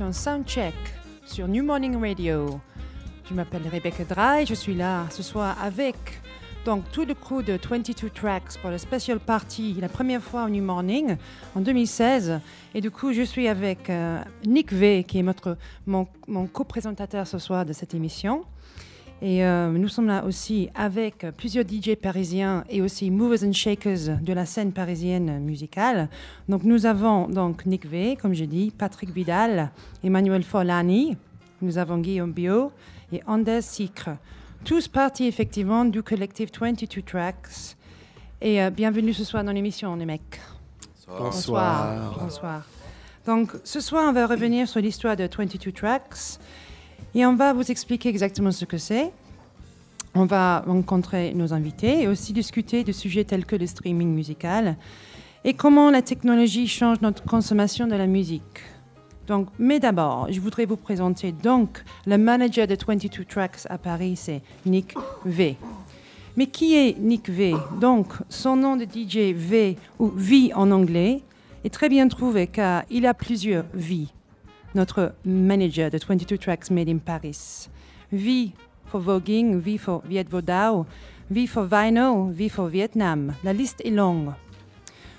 L'émission Soundcheck sur New Morning Radio. Je m'appelle Rebecca Dry, je suis là ce soir avec donc tout le crew de 22 Tracks pour la special party, la première fois au New Morning en 2016. Et du coup, je suis avec euh, Nick V, qui est notre, mon, mon co-présentateur ce soir de cette émission. Et euh, nous sommes là aussi avec plusieurs DJ parisiens et aussi movers and shakers de la scène parisienne musicale. Donc nous avons donc Nick V, comme je dis, Patrick Vidal, Emmanuel Forlani, nous avons Guillaume Bio et Anders Sikre. Tous partis effectivement du collectif 22 Tracks. Et euh, bienvenue ce soir dans l'émission, les mecs. Bonsoir. Bonsoir. Bonsoir. Donc ce soir, on va revenir sur l'histoire de 22 Tracks. Et on va vous expliquer exactement ce que c'est. On va rencontrer nos invités et aussi discuter de sujets tels que le streaming musical et comment la technologie change notre consommation de la musique. Donc, mais d'abord, je voudrais vous présenter donc le manager de 22 Tracks à Paris, c'est Nick V. Mais qui est Nick V? Donc, son nom de DJ V ou V en anglais est très bien trouvé car il a plusieurs vies notre manager de 22 Tracks Made in Paris. V for voguing, V for Viet Vo Dao, V for vinyl, V for Vietnam. La liste est longue.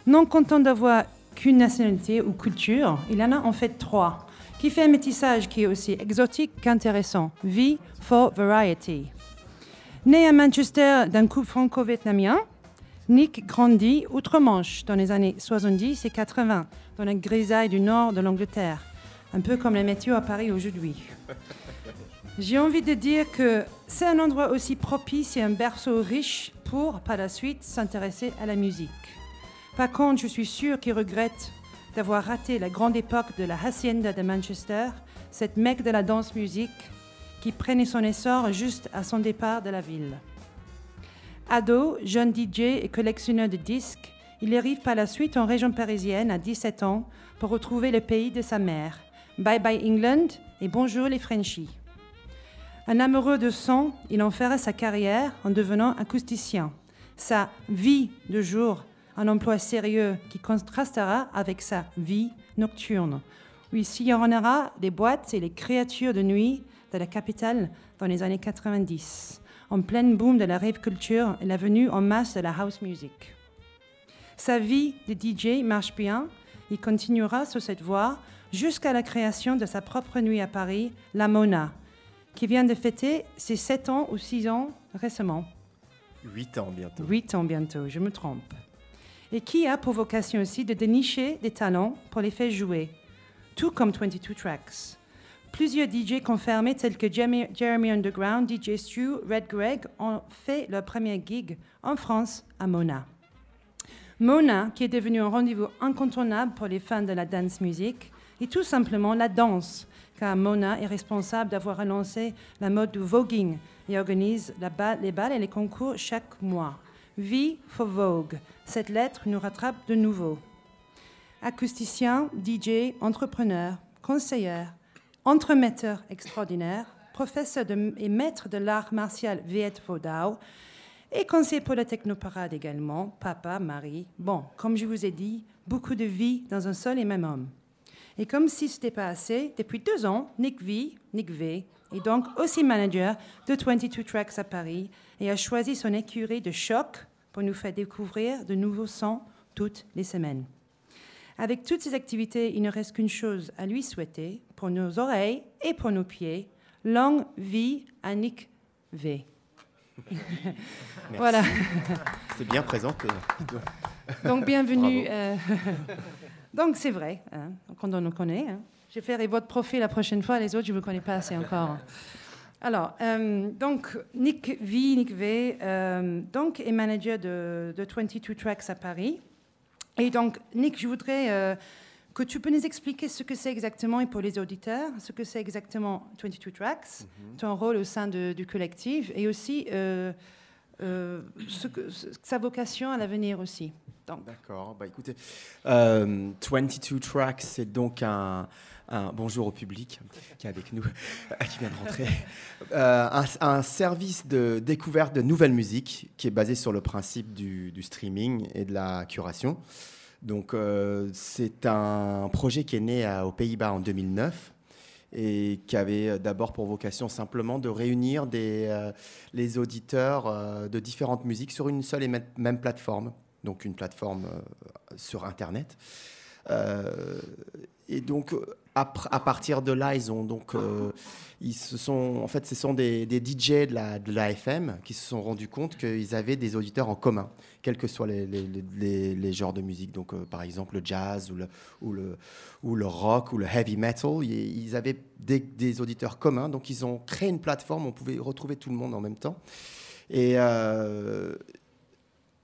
Non content d'avoir qu'une nationalité ou culture, il en a en fait trois, qui fait un métissage qui est aussi exotique qu'intéressant. V for Variety. Né à Manchester d'un couple franco-vietnamien, Nick grandit outre-Manche dans les années 70 et 80, dans la grisaille du nord de l'Angleterre un peu comme la météo à Paris aujourd'hui. J'ai envie de dire que c'est un endroit aussi propice et un berceau riche pour, par la suite, s'intéresser à la musique. Par contre, je suis sûre qu'il regrette d'avoir raté la grande époque de la Hacienda de Manchester, cette mecque de la danse-musique qui prenait son essor juste à son départ de la ville. Ado, jeune DJ et collectionneur de disques, il arrive par la suite en région parisienne à 17 ans pour retrouver le pays de sa mère Bye bye England et bonjour les Frenchies. Un amoureux de son, il en fera sa carrière en devenant acousticien. Sa vie de jour, un emploi sérieux qui contrastera avec sa vie nocturne, où il sillonnera les boîtes et les créatures de nuit de la capitale dans les années 90, en pleine boom de la rave culture et la venue en masse de la house music. Sa vie de DJ marche bien, il continuera sur cette voie jusqu'à la création de sa propre nuit à Paris, La Mona, qui vient de fêter ses 7 ans ou 6 ans récemment. 8 ans bientôt. 8 ans bientôt, je me trompe. Et qui a pour vocation aussi de dénicher des talents pour les faire jouer, tout comme 22 Tracks. Plusieurs DJ confirmés tels que Jeremy Underground, DJ Stu, Red Greg ont fait leur premier gig en France à Mona. Mona, qui est devenu un rendez-vous incontournable pour les fans de la dance music, et tout simplement la danse, car Mona est responsable d'avoir annoncé la mode du voguing et organise les balles et les concours chaque mois. V for Vogue. Cette lettre nous rattrape de nouveau. Acousticien, DJ, entrepreneur, conseiller, entremetteur extraordinaire, professeur et maître de l'art martial Viet Vo Dao, et conseiller pour la technoparade également, papa, mari. Bon, comme je vous ai dit, beaucoup de vie dans un seul et même homme. Et comme si ce n'était pas assez, depuis deux ans, Nick V, Nick V, est donc aussi manager de 22 Tracks à Paris et a choisi son écurie de choc pour nous faire découvrir de nouveaux sons toutes les semaines. Avec toutes ces activités, il ne reste qu'une chose à lui souhaiter pour nos oreilles et pour nos pieds. Longue vie à Nick V. voilà. C'est bien présenté. Donc, bienvenue. Euh, donc, c'est vrai, hein, quand on nous connaît. Hein. Je ferai votre profil la prochaine fois, les autres, je ne vous connais pas assez encore. Alors, euh, donc, Nick V, Nick v euh, donc, est manager de, de, 22 Tracks à Paris. Et donc, Nick, je voudrais que tu peux nous expliquer ce que c'est exactement, et pour les auditeurs, ce que c'est exactement 22 Tracks, mhm. ton rôle au sein du collectif, et aussi euh, euh, sa vocation à l'avenir aussi. D'accord, bah écoutez, 22 euh, Tracks, c'est donc un, bonjour au public qui est avec nous, qui vient de rentrer, un, un, service de découverte de nouvelles musiques qui est basé sur le principe du, du streaming et de la curation. Donc euh, c'est un projet qui est né aux Pays-Bas en 2009 et qui avait d'abord pour vocation simplement de réunir euh, les auditeurs euh, de différentes musiques sur une seule et même plateforme, donc une plateforme sur Internet. et donc à, partir de là, ils ont donc, euh, ils se sont, en fait, ce sont des, DJ de la, de la qui se sont rendus compte qu'ils avaient des auditeurs en commun, quels que soient les, les, les, genres de musique. Donc, euh, par exemple, le jazz ou le, ou le, ou le rock ou le heavy metal. Ils avaient des, des, auditeurs communs, donc ils ont créé une plateforme où on pouvait retrouver tout le monde en même temps. Et, euh,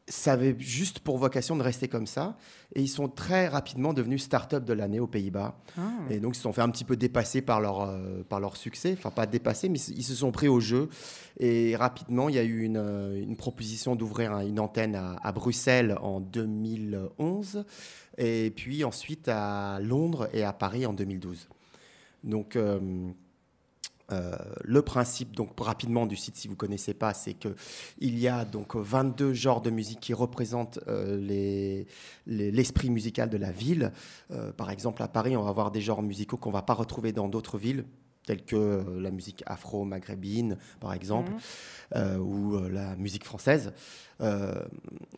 ça avait juste pour vocation de rester comme ça. Et ils sont très rapidement devenus start-up de l'année aux Pays-Bas. Ah. Et donc, ils se sont fait un petit peu dépasser par leur, euh, par leur succès. Enfin, pas dépasser, mais ils se sont pris au jeu. Et rapidement, il y a eu une, euh, une proposition d'ouvrir une antenne à, Bruxelles en 2011. Et puis ensuite à Londres et à Paris en 2012. Donc. Euh, euh, le principe, donc rapidement du site, si vous connaissez pas, c'est que il y a donc 22 genres de musique qui représentent euh, l'esprit musical de la ville. Euh, par exemple, à Paris, on va avoir des genres musicaux qu'on va pas retrouver dans d'autres villes telles que la musique afro-maghrébine, par exemple, mmh. ou la musique française,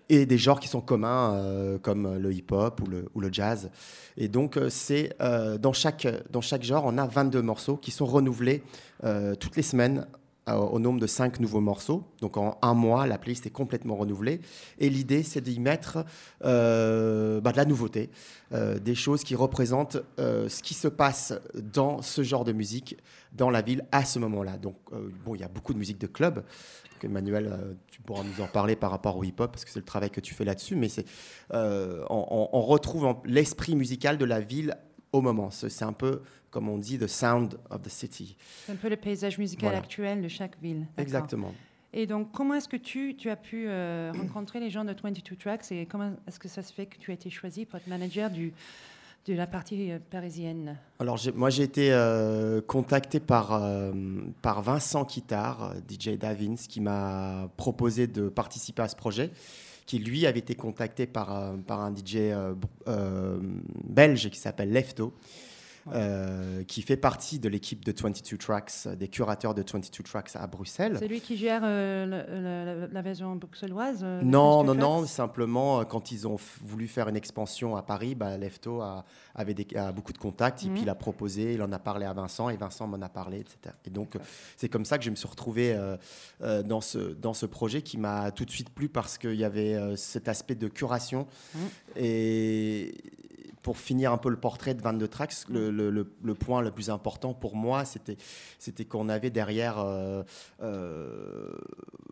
et des genres qui sont communs, comme le hip-hop ou le, ou le, jazz. Et donc, c'est dans, chaque, dans chaque genre, on a 22 morceaux qui sont renouvelés euh, toutes les semaines euh, au nombre de cinq nouveaux morceaux. Donc en un mois, la playlist est complètement renouvelée. Et l'idée, c'est d'y mettre euh, bah, de la nouveauté, des choses qui représentent ce qui se passe dans ce genre de musique dans la ville à ce moment-là. Donc bon, il y a beaucoup de musique de club. Emmanuel, tu pourras nous en parler par rapport au hip-hop parce que c'est le travail que tu fais là-dessus. Mais c'est, on, on, retrouve l'esprit musical de la ville au moment. C'est un peu, comme on dit, the sound of the city. C'est un peu le paysage musical actuel de chaque ville. Exactement. Et donc, comment est-ce que tu, tu as pu euh, rencontrer les gens de 22 Tracks et comment est-ce que ça se fait que tu as été choisi pour être manager du, de la partie euh, parisienne? Alors, moi, j'ai été euh, contacté par, par Vincent Kittard, DJ Davins, qui m'a proposé de participer à ce projet qui lui avait été contacté par, euh, un DJ euh, euh, belge qui s'appelle Lefto. Euh, qui fait partie de l'équipe de 22 Tracks, des curateurs de 22 Tracks à Bruxelles. C'est lui qui gère euh, la, version bruxelloise euh, Non, non, non. Simplement, quand ils ont voulu faire une expansion à Paris, bah, Lefto a, avait des, a beaucoup de contacts, et puis mhm. il a proposé, il en a parlé à Vincent, et Vincent m'en a parlé, etc. Et donc, c'est comme ça que je me suis retrouvé dans, ce, dans ce projet qui m'a tout de suite plu parce qu'il y avait cet aspect de curation. Mhm. Et pour finir un peu le portrait de 22 Tracks, le, le, le, point le plus important pour moi, c'était, c'était qu'on avait derrière, euh, euh,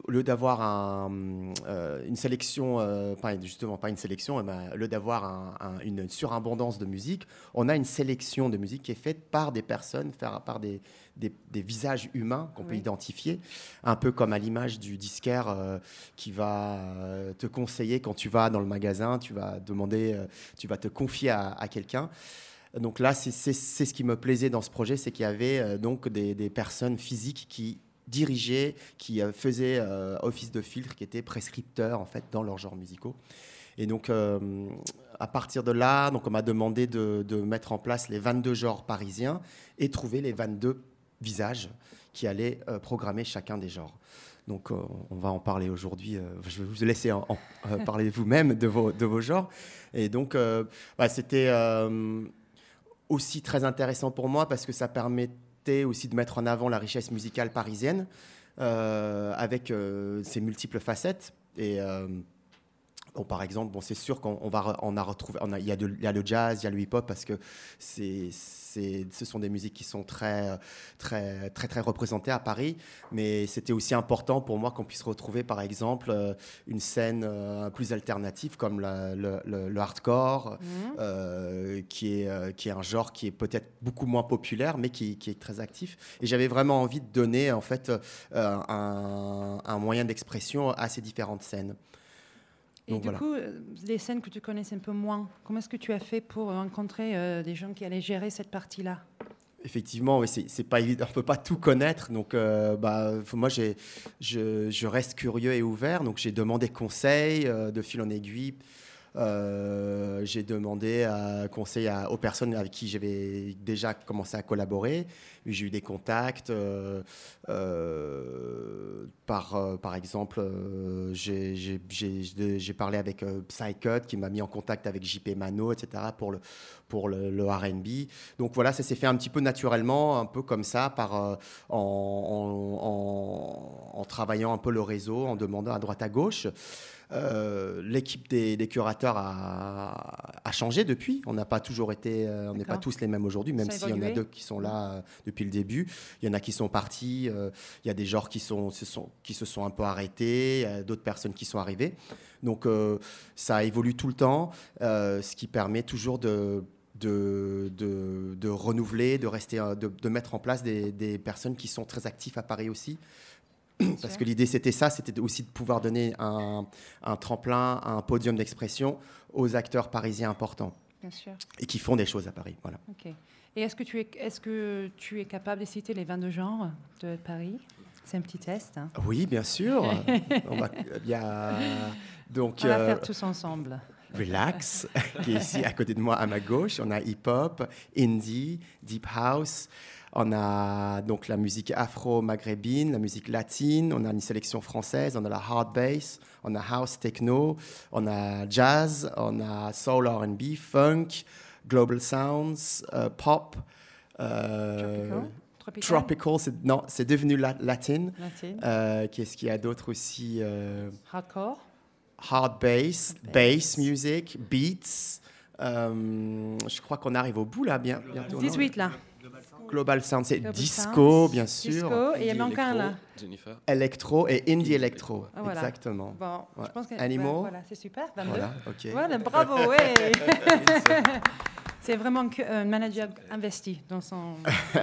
au lieu d'avoir un, euh, une sélection, pas, justement pas une sélection, mais au lieu d'avoir un, une surabondance de musique, on a une sélection de musique qui est faite par des personnes, par des, des, visages humains qu'on peut identifier, un peu comme à l'image du disquaire euh, qui va euh, te conseiller quand tu vas dans le magasin, tu vas demander, euh, tu vas te confier à, quelqu'un. Donc là, c'est ce qui me plaisait dans ce projet, c'est qu'il y avait donc des, personnes physiques qui dirigeaient, qui faisaient office de filtre, qui étaient prescripteurs en fait dans leurs genres musicaux. Et donc, à partir de là, donc on m'a demandé de, de, mettre en place les 22 genres parisiens et trouver les 22 visages qui allaient euh, programmer chacun des genres. Donc on va en parler aujourd'hui. je vais vous laisser en, parler vous-même de vos, de vos genres. Et donc bah, c'était aussi très intéressant pour moi parce que ça permettait aussi de mettre en avant la richesse musicale parisienne avec ses multiples facettes. Et par exemple, bon, c'est sûr qu'on va, on a retrouvé, il, y a le jazz, il y a le hip-hop parce que c'est, ce sont des musiques qui sont très, très, très, très représentées à Paris. Mais c'était aussi important pour moi qu'on puisse retrouver, par exemple, euh, une scène euh, plus alternative comme le, hardcore, mmh. euh, qui, est, qui est un genre qui est peut-être beaucoup moins populaire, mais qui, est très actif. Et j'avais vraiment envie de donner en fait un, un moyen d'expression à ces différentes scènes. Et du coup, les euh, scènes que tu connais un peu moins, comment est-ce que tu as fait pour rencontrer euh, des gens qui allaient gérer cette partie-là? Effectivement, c'est pas évident, on peut pas tout connaître. Donc, euh, bah, moi, je, je, reste curieux et ouvert. Donc, j'ai demandé conseil de fil en aiguille. J'ai demandé conseil aux personnes avec qui j'avais déjà commencé à collaborer. J'ai eu des contacts. Euh, euh, par, euh, exemple, j'ai parlé avec Psycut qui m'a mis en contact avec JP Mano, etc. pour le, pour RB. Donc voilà, ça s'est fait un petit peu naturellement, un peu comme ça, en, travaillant un peu le réseau, en demandant à droite à gauche. Euh, l'équipe des, curateurs a, changé depuis. On n'a pas toujours été, euh, on n'est pas tous les mêmes aujourd'hui, même s'il y en a deux qui sont là euh, depuis le début. Il y en a qui sont partis. il y a des genres qui, sont, se sont, qui se sont un peu arrêtés, d'autres personnes qui sont arrivées. Donc ça évolue tout le temps, ce qui permet toujours de de, de, renouveler, de, rester, de, mettre en place des, des, personnes qui sont très actives à Paris aussi. Parce que l'idée, c'était ça, c'était aussi de pouvoir donner un, tremplin, un podium d'expression aux acteurs parisiens importants. Bien sûr. Et qui font des choses à Paris. Voilà. Ok. Et est-ce que, tu es, est que tu es capable de citer les 22 genres de Paris? C'est un petit test. Hein. Oui, bien sûr. On va, y a, donc, On va faire euh, tous ensemble. Relax, qui est ici à côté de moi à ma gauche. On a hip-hop, indie, deep house, on a donc la musique afro-maghrébine, la musique latine, on a une sélection française, on a la hard bass, on a house techno, on a jazz, on a soul R&B, funk, global sounds, euh, pop. Euh, tropical, non, c'est devenu latin. Euh, qu'est-ce qu'il y a d'autre aussi Hardcore? Hard bass, bass, music, beats. je crois qu'on arrive au bout là, bien, bientôt. 18 là. Global Sound, c'est disco, bien sûr. Disco, et il y a manque un là. Jennifer. Electro et indie electro. Ah, Exactement. Bon, je pense que, Animal. voilà, c'est super. 22. Voilà, ok. Voilà, bravo, ouais. c'est vraiment un manager investi dans son.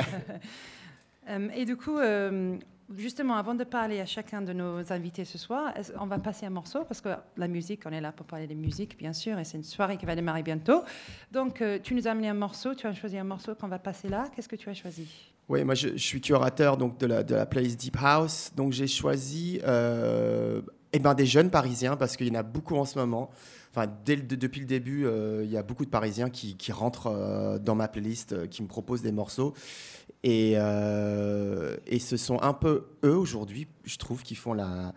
Euh, et du coup, euh, Justement, avant de parler à chacun de nos invités ce soir, on va passer un morceau parce que la musique, on est là pour parler de musique, bien sûr, et c'est une soirée qui va démarrer bientôt. Donc, euh, tu nous as amené un morceau, tu as choisi un morceau qu'on va passer là. Qu'est-ce que tu as choisi? Oui, moi je, suis curateur donc, de, la, playlist Deep House. Donc, j'ai choisi euh, eh ben, des jeunes parisiens parce qu'il y en a beaucoup en ce moment. Enfin, depuis le début, euh, il y a beaucoup de Parisiens qui, rentrent dans ma playlist, qui me proposent des morceaux. Euh, et, ce sont un peu eux aujourd'hui, je trouve, qui font la,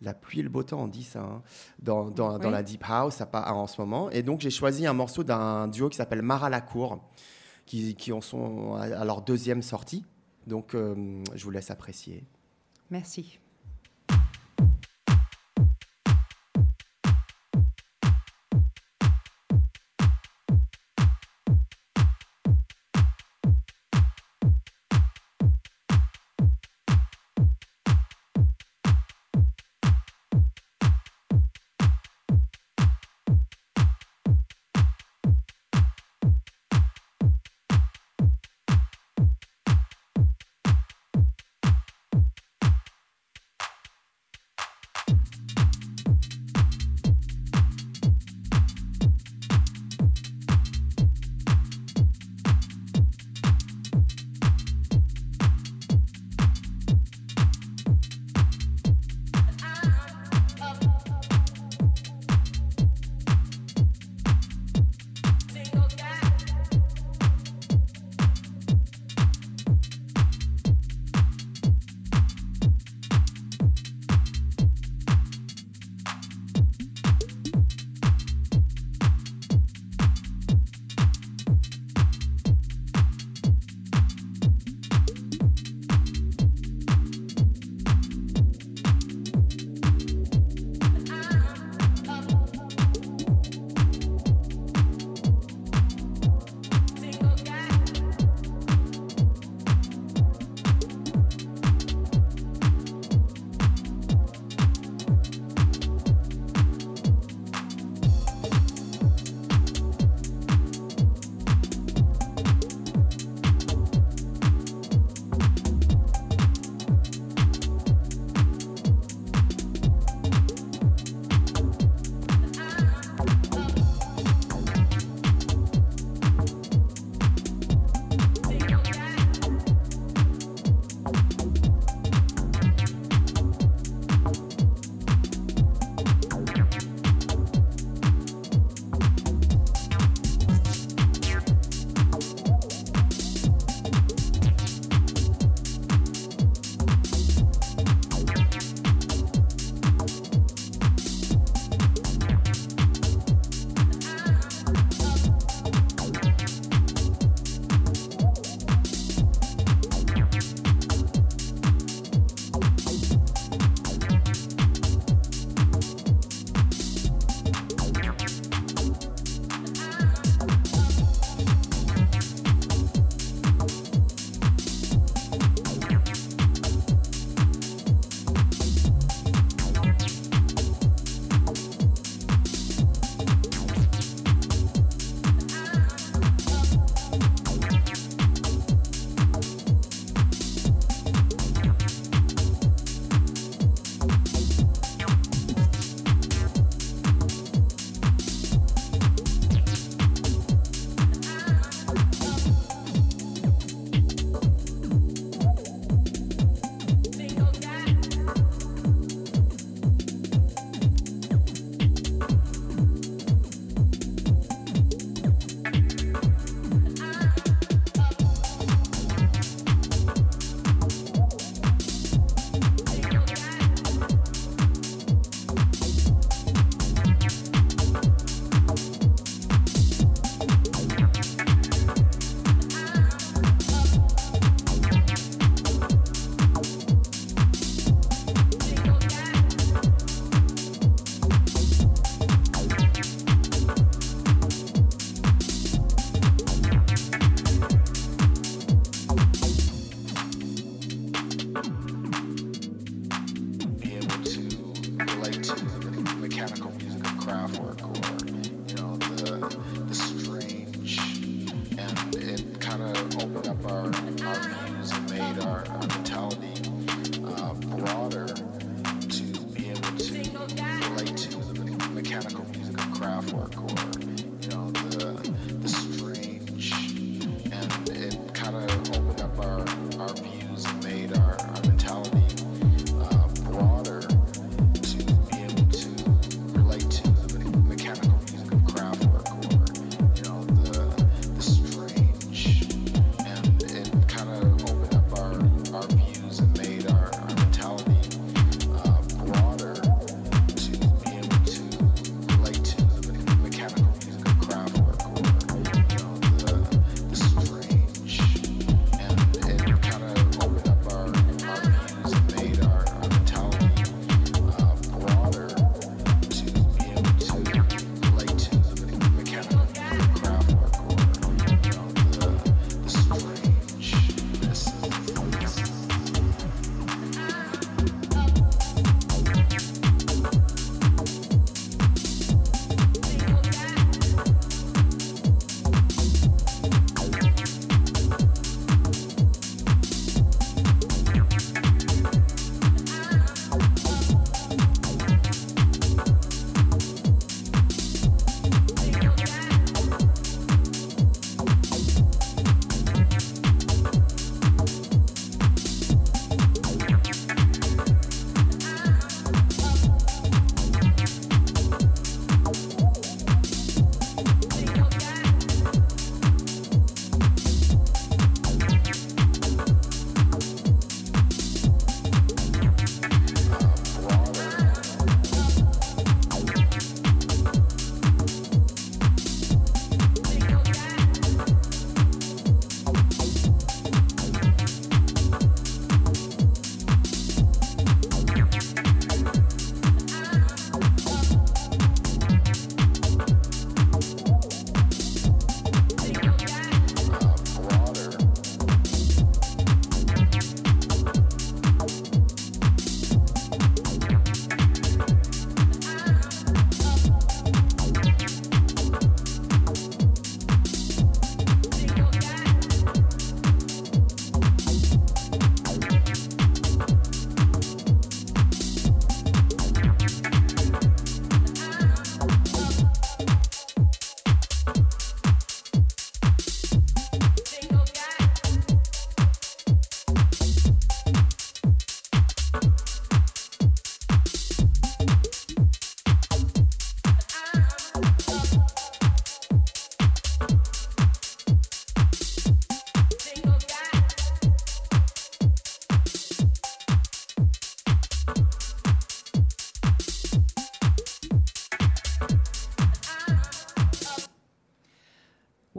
la pluie et le beau temps, on dit ça, hein, dans, dans, la Deep House en ce moment. Et donc j'ai choisi un morceau d'un duo qui s'appelle Mara Lacour, qui, qui en sont à leur deuxième sortie. Donc euh, je vous laisse apprécier. Merci.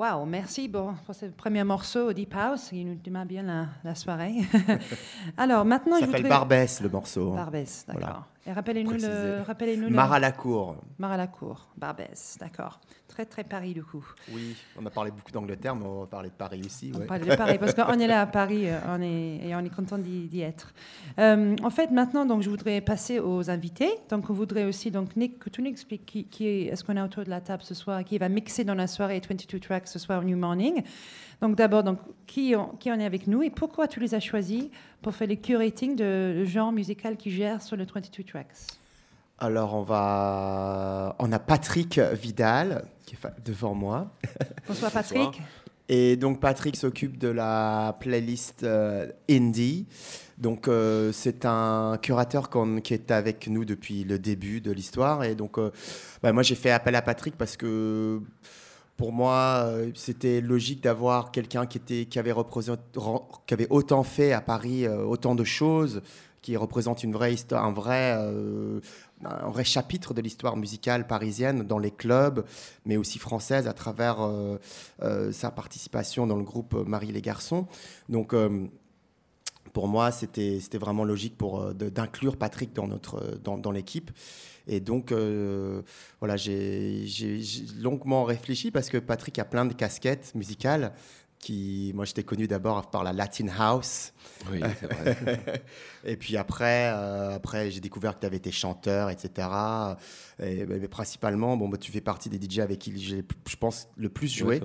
Waouh, merci bon, pour ce premier morceau, Deep House, qui nous démarre bien la, la soirée. Alors maintenant, Ça je s'appelle voudrais... Barbès, le morceau. Barbès, d'accord. Voilà. Et rappelez-nous le, rappelez-nous le- Mar à la cour. Mar à la cour, Barbès, d'accord. Très très Paris du coup. Oui, on a parlé beaucoup d'Angleterre, mais on va parler de Paris aussi. On ouais. parle de Paris parce qu'on est là à Paris, euh, on est, et on est content d'y être. Euh, en fait, maintenant, donc, je voudrais passer aux invités. Donc, on voudrait aussi, donc, Nick, que tu nous expliques qui, qui est, est-ce qu'on est autour de la table ce soir, qui va mixer dans la soirée 22 tracks ce soir au New Morning. Donc, d'abord, donc, qui, on, qui en est avec nous et pourquoi tu les as choisis pour faire le curating de le genre musical qui gère sur le 22 tracks? Alors, on va. On a Patrick Vidal, qui est devant moi. Bonsoir Patrick. Et donc, Patrick s'occupe de la playlist euh, Indie. Donc, euh, c'est un curateur qui est avec nous depuis le début de l'histoire. Et donc, euh, bah, moi, j'ai fait appel à Patrick parce que. Pour moi, euh, c'était logique d'avoir quelqu'un qui, était, qui, avait qui avait autant fait à Paris, euh, autant de choses, qui représente une vraie histoire, un vrai, euh, un vrai chapitre de l'histoire musicale parisienne dans les clubs, mais aussi française à travers sa participation dans le groupe Marie les Garçons. Donc, pour moi, c'était vraiment logique d'inclure Patrick dans notre dans l'équipe. Et donc, euh, voilà, j'ai longuement réfléchi parce que Patrick a plein de casquettes musicales, qui, moi, j'étais connu d'abord par la Latin House. Oui, c'est vrai. Et puis après, euh, après j'ai découvert que tu avais été chanteur, etc. Et, mais principalement, bon, bah, tu fais partie des DJ avec qui j'ai, je pense, le plus joué.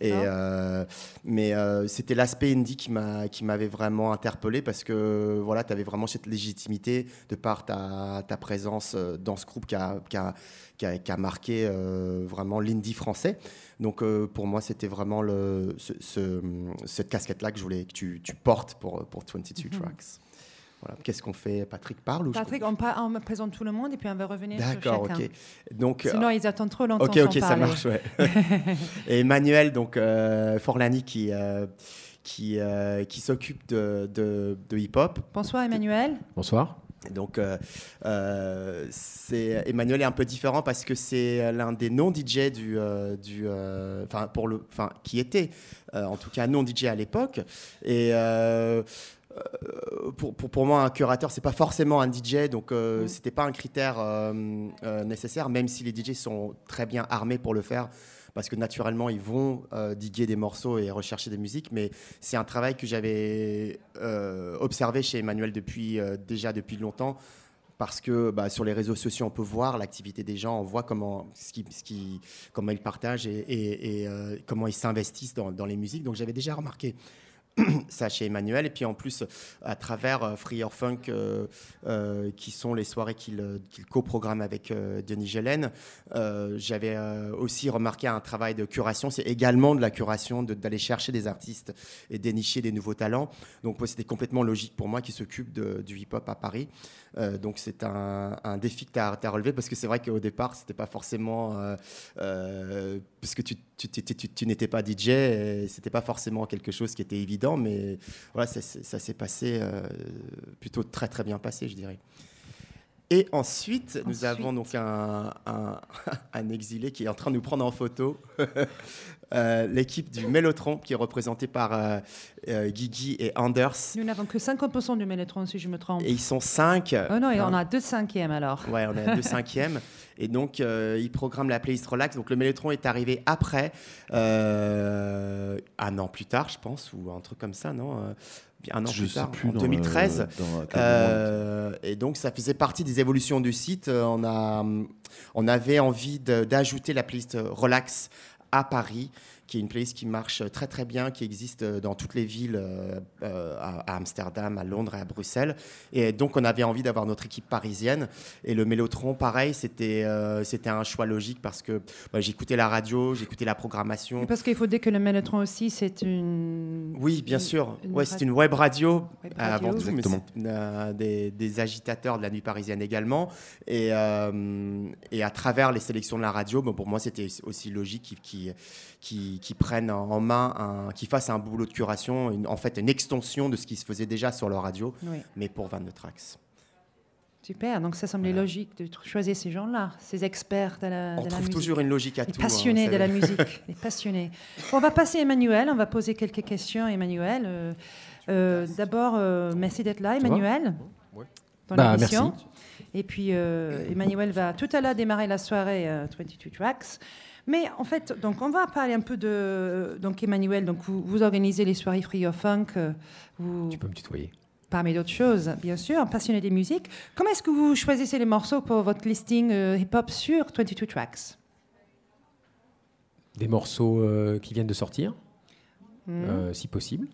Et, euh, mais euh, c'était l'aspect indie qui m'a qui m'avait vraiment interpellé parce que voilà, tu avais vraiment cette légitimité de par ta, ta présence dans ce groupe qui a, qui a, qui a, qui a marqué euh, vraiment l'indie français. Donc euh, pour moi, c'était vraiment le, ce, ce- cette casquette-là que je voulais que tu, tu portes pour, pour 22 Tracks. Voilà. Qu'est-ce qu'on fait? Patrick parle ou je- Patrick, on, pa- on me présente tout le monde et puis on va revenir sur D'accord, ok. Donc, Sinon, ils attendent trop longtemps Ok, sans ok, ça parler. marche, ouais. et Emmanuel, donc euh, Forlani, qui, euh, qui, euh, qui s'occupe de, de, de hip-hop. Bonsoir Emmanuel. Bonsoir. Donc, euh, euh, Emmanuel est un peu différent parce que c'est l'un des non-DJ du, euh, du, euh, enfin pour le, enfin qui était, en tout cas non-DJ à l'époque. Et pour, pour, pour moi, un curateur, c'est pas forcément un DJ, donc euh, Mm. c'était pas un critère euh, euh, nécessaire, même si les DJ sont très bien armés pour le faire. Parce que naturellement, ils vont euh, diguer des morceaux et rechercher des musiques, mais c'est un travail que j'avais euh, observé chez Emmanuel depuis euh, déjà depuis longtemps. Parce que bah, sur les réseaux sociaux, on peut voir l'activité des gens, on voit comment, ce qui, ce qui, comment ils partagent et, comment ils s'investissent dans les musiques. Donc j'avais déjà remarqué ça chez Emmanuel. Et puis en plus, à travers euh, Free Your Funk, euh, euh, qui sont les soirées qu'il euh, qu'il coprogramme avec euh, Denis Gelen, euh, j'avais aussi remarqué un travail de curation. C'est également de la curation, d'aller chercher des artistes et dénicher des nouveaux talents. Donc c'était complètement logique pour moi qui s'occupe du hip-hop à Paris. Euh, donc c'est un, un défi que tu as, relevé parce que c'est vrai qu'au départ, c'était pas forcément... euh, euh, parce que tu, tu, tu- tu- tu n'étais pas DJ, c'était pas forcément quelque chose qui était évident, mais voilà, ça, s'est- ça s'est passé plutôt très très bien passé, je dirais. Et ensuite, nous avons donc un, un- un exilé qui est en train de nous prendre en photo. Euh, L'équipe du Mélotron, qui est représentée par euh, euh, Guigui et Anders. Nous n'avons que 50% du Mélétron, si je me trompe. Et ils sont cinq. Oh non, et on a deux cinquièmes alors. Ouais, on est à deux cinquièmes. Et donc, euh, ils programment la playlist Relax. Donc, le Mélotron est arrivé après, euh, un an plus tard, je pense, ou un truc comme ça, non Un an Je plus sais tard, plus en dans 2013. le- dans la- Euh, et donc, ça faisait partie des évolutions du site. On, a, on avait envie d'ajouter la playlist Relax à Paris, qui est une playlist qui marche très très bien, qui existe dans toutes les villes, euh, euh, à, Amsterdam, à Londres et à Bruxelles. Et donc, on avait envie d'avoir notre équipe parisienne. Et le Mélotron, pareil, c'était euh, c'était un choix logique parce que bah, j'écoutais la radio, j'écoutais la programmation. Parce qu'il faut dire que le Mélétron aussi, c'est une. Oui, bien une- sûr. une Ouais, radio- c'est une web radio, Web euh, avant radio. tout, mais Exactement. euh, des, des agitateurs de la nuit parisienne également. Et, euh, et à travers les sélections de la radio, bon, pour moi, c'était aussi logique qu'ils qui, qui, qui prennent en main, un, qu'ils fassent un boulot de curation, une- en fait une extension de ce qui se faisait déjà sur leur radio, Oui, mais pour 22 tracks. super. Donc ça semblait logique de choisir ces gens-là, ces experts de la, On de la trouve musique. toujours une logique à Les tout. hein, passionnés de la musique, les passionnés. On va passer à Emmanuel, on va poser quelques questions à Emmanuel. Euh, euh, D'abord, euh, merci d'être là, Emmanuel, Ouais. dans Bah, l'émission. merci. Et puis, euh, Emmanuel va tout à l'heure démarrer la soirée euh, 22 Tracks. Mais en fait, donc, on va parler un peu de... Donc, Emmanuel, donc, vous, vous organisez les soirées Free of Funk, euh, vous, Tu peux me tutoyer. parmi d'autres choses, bien sûr, passionné des musiques. Comment est-ce que vous choisissez les morceaux pour votre listing euh, hip-hop sur 22 Tracks? Des morceaux euh, qui viennent de sortir, euh, si possible.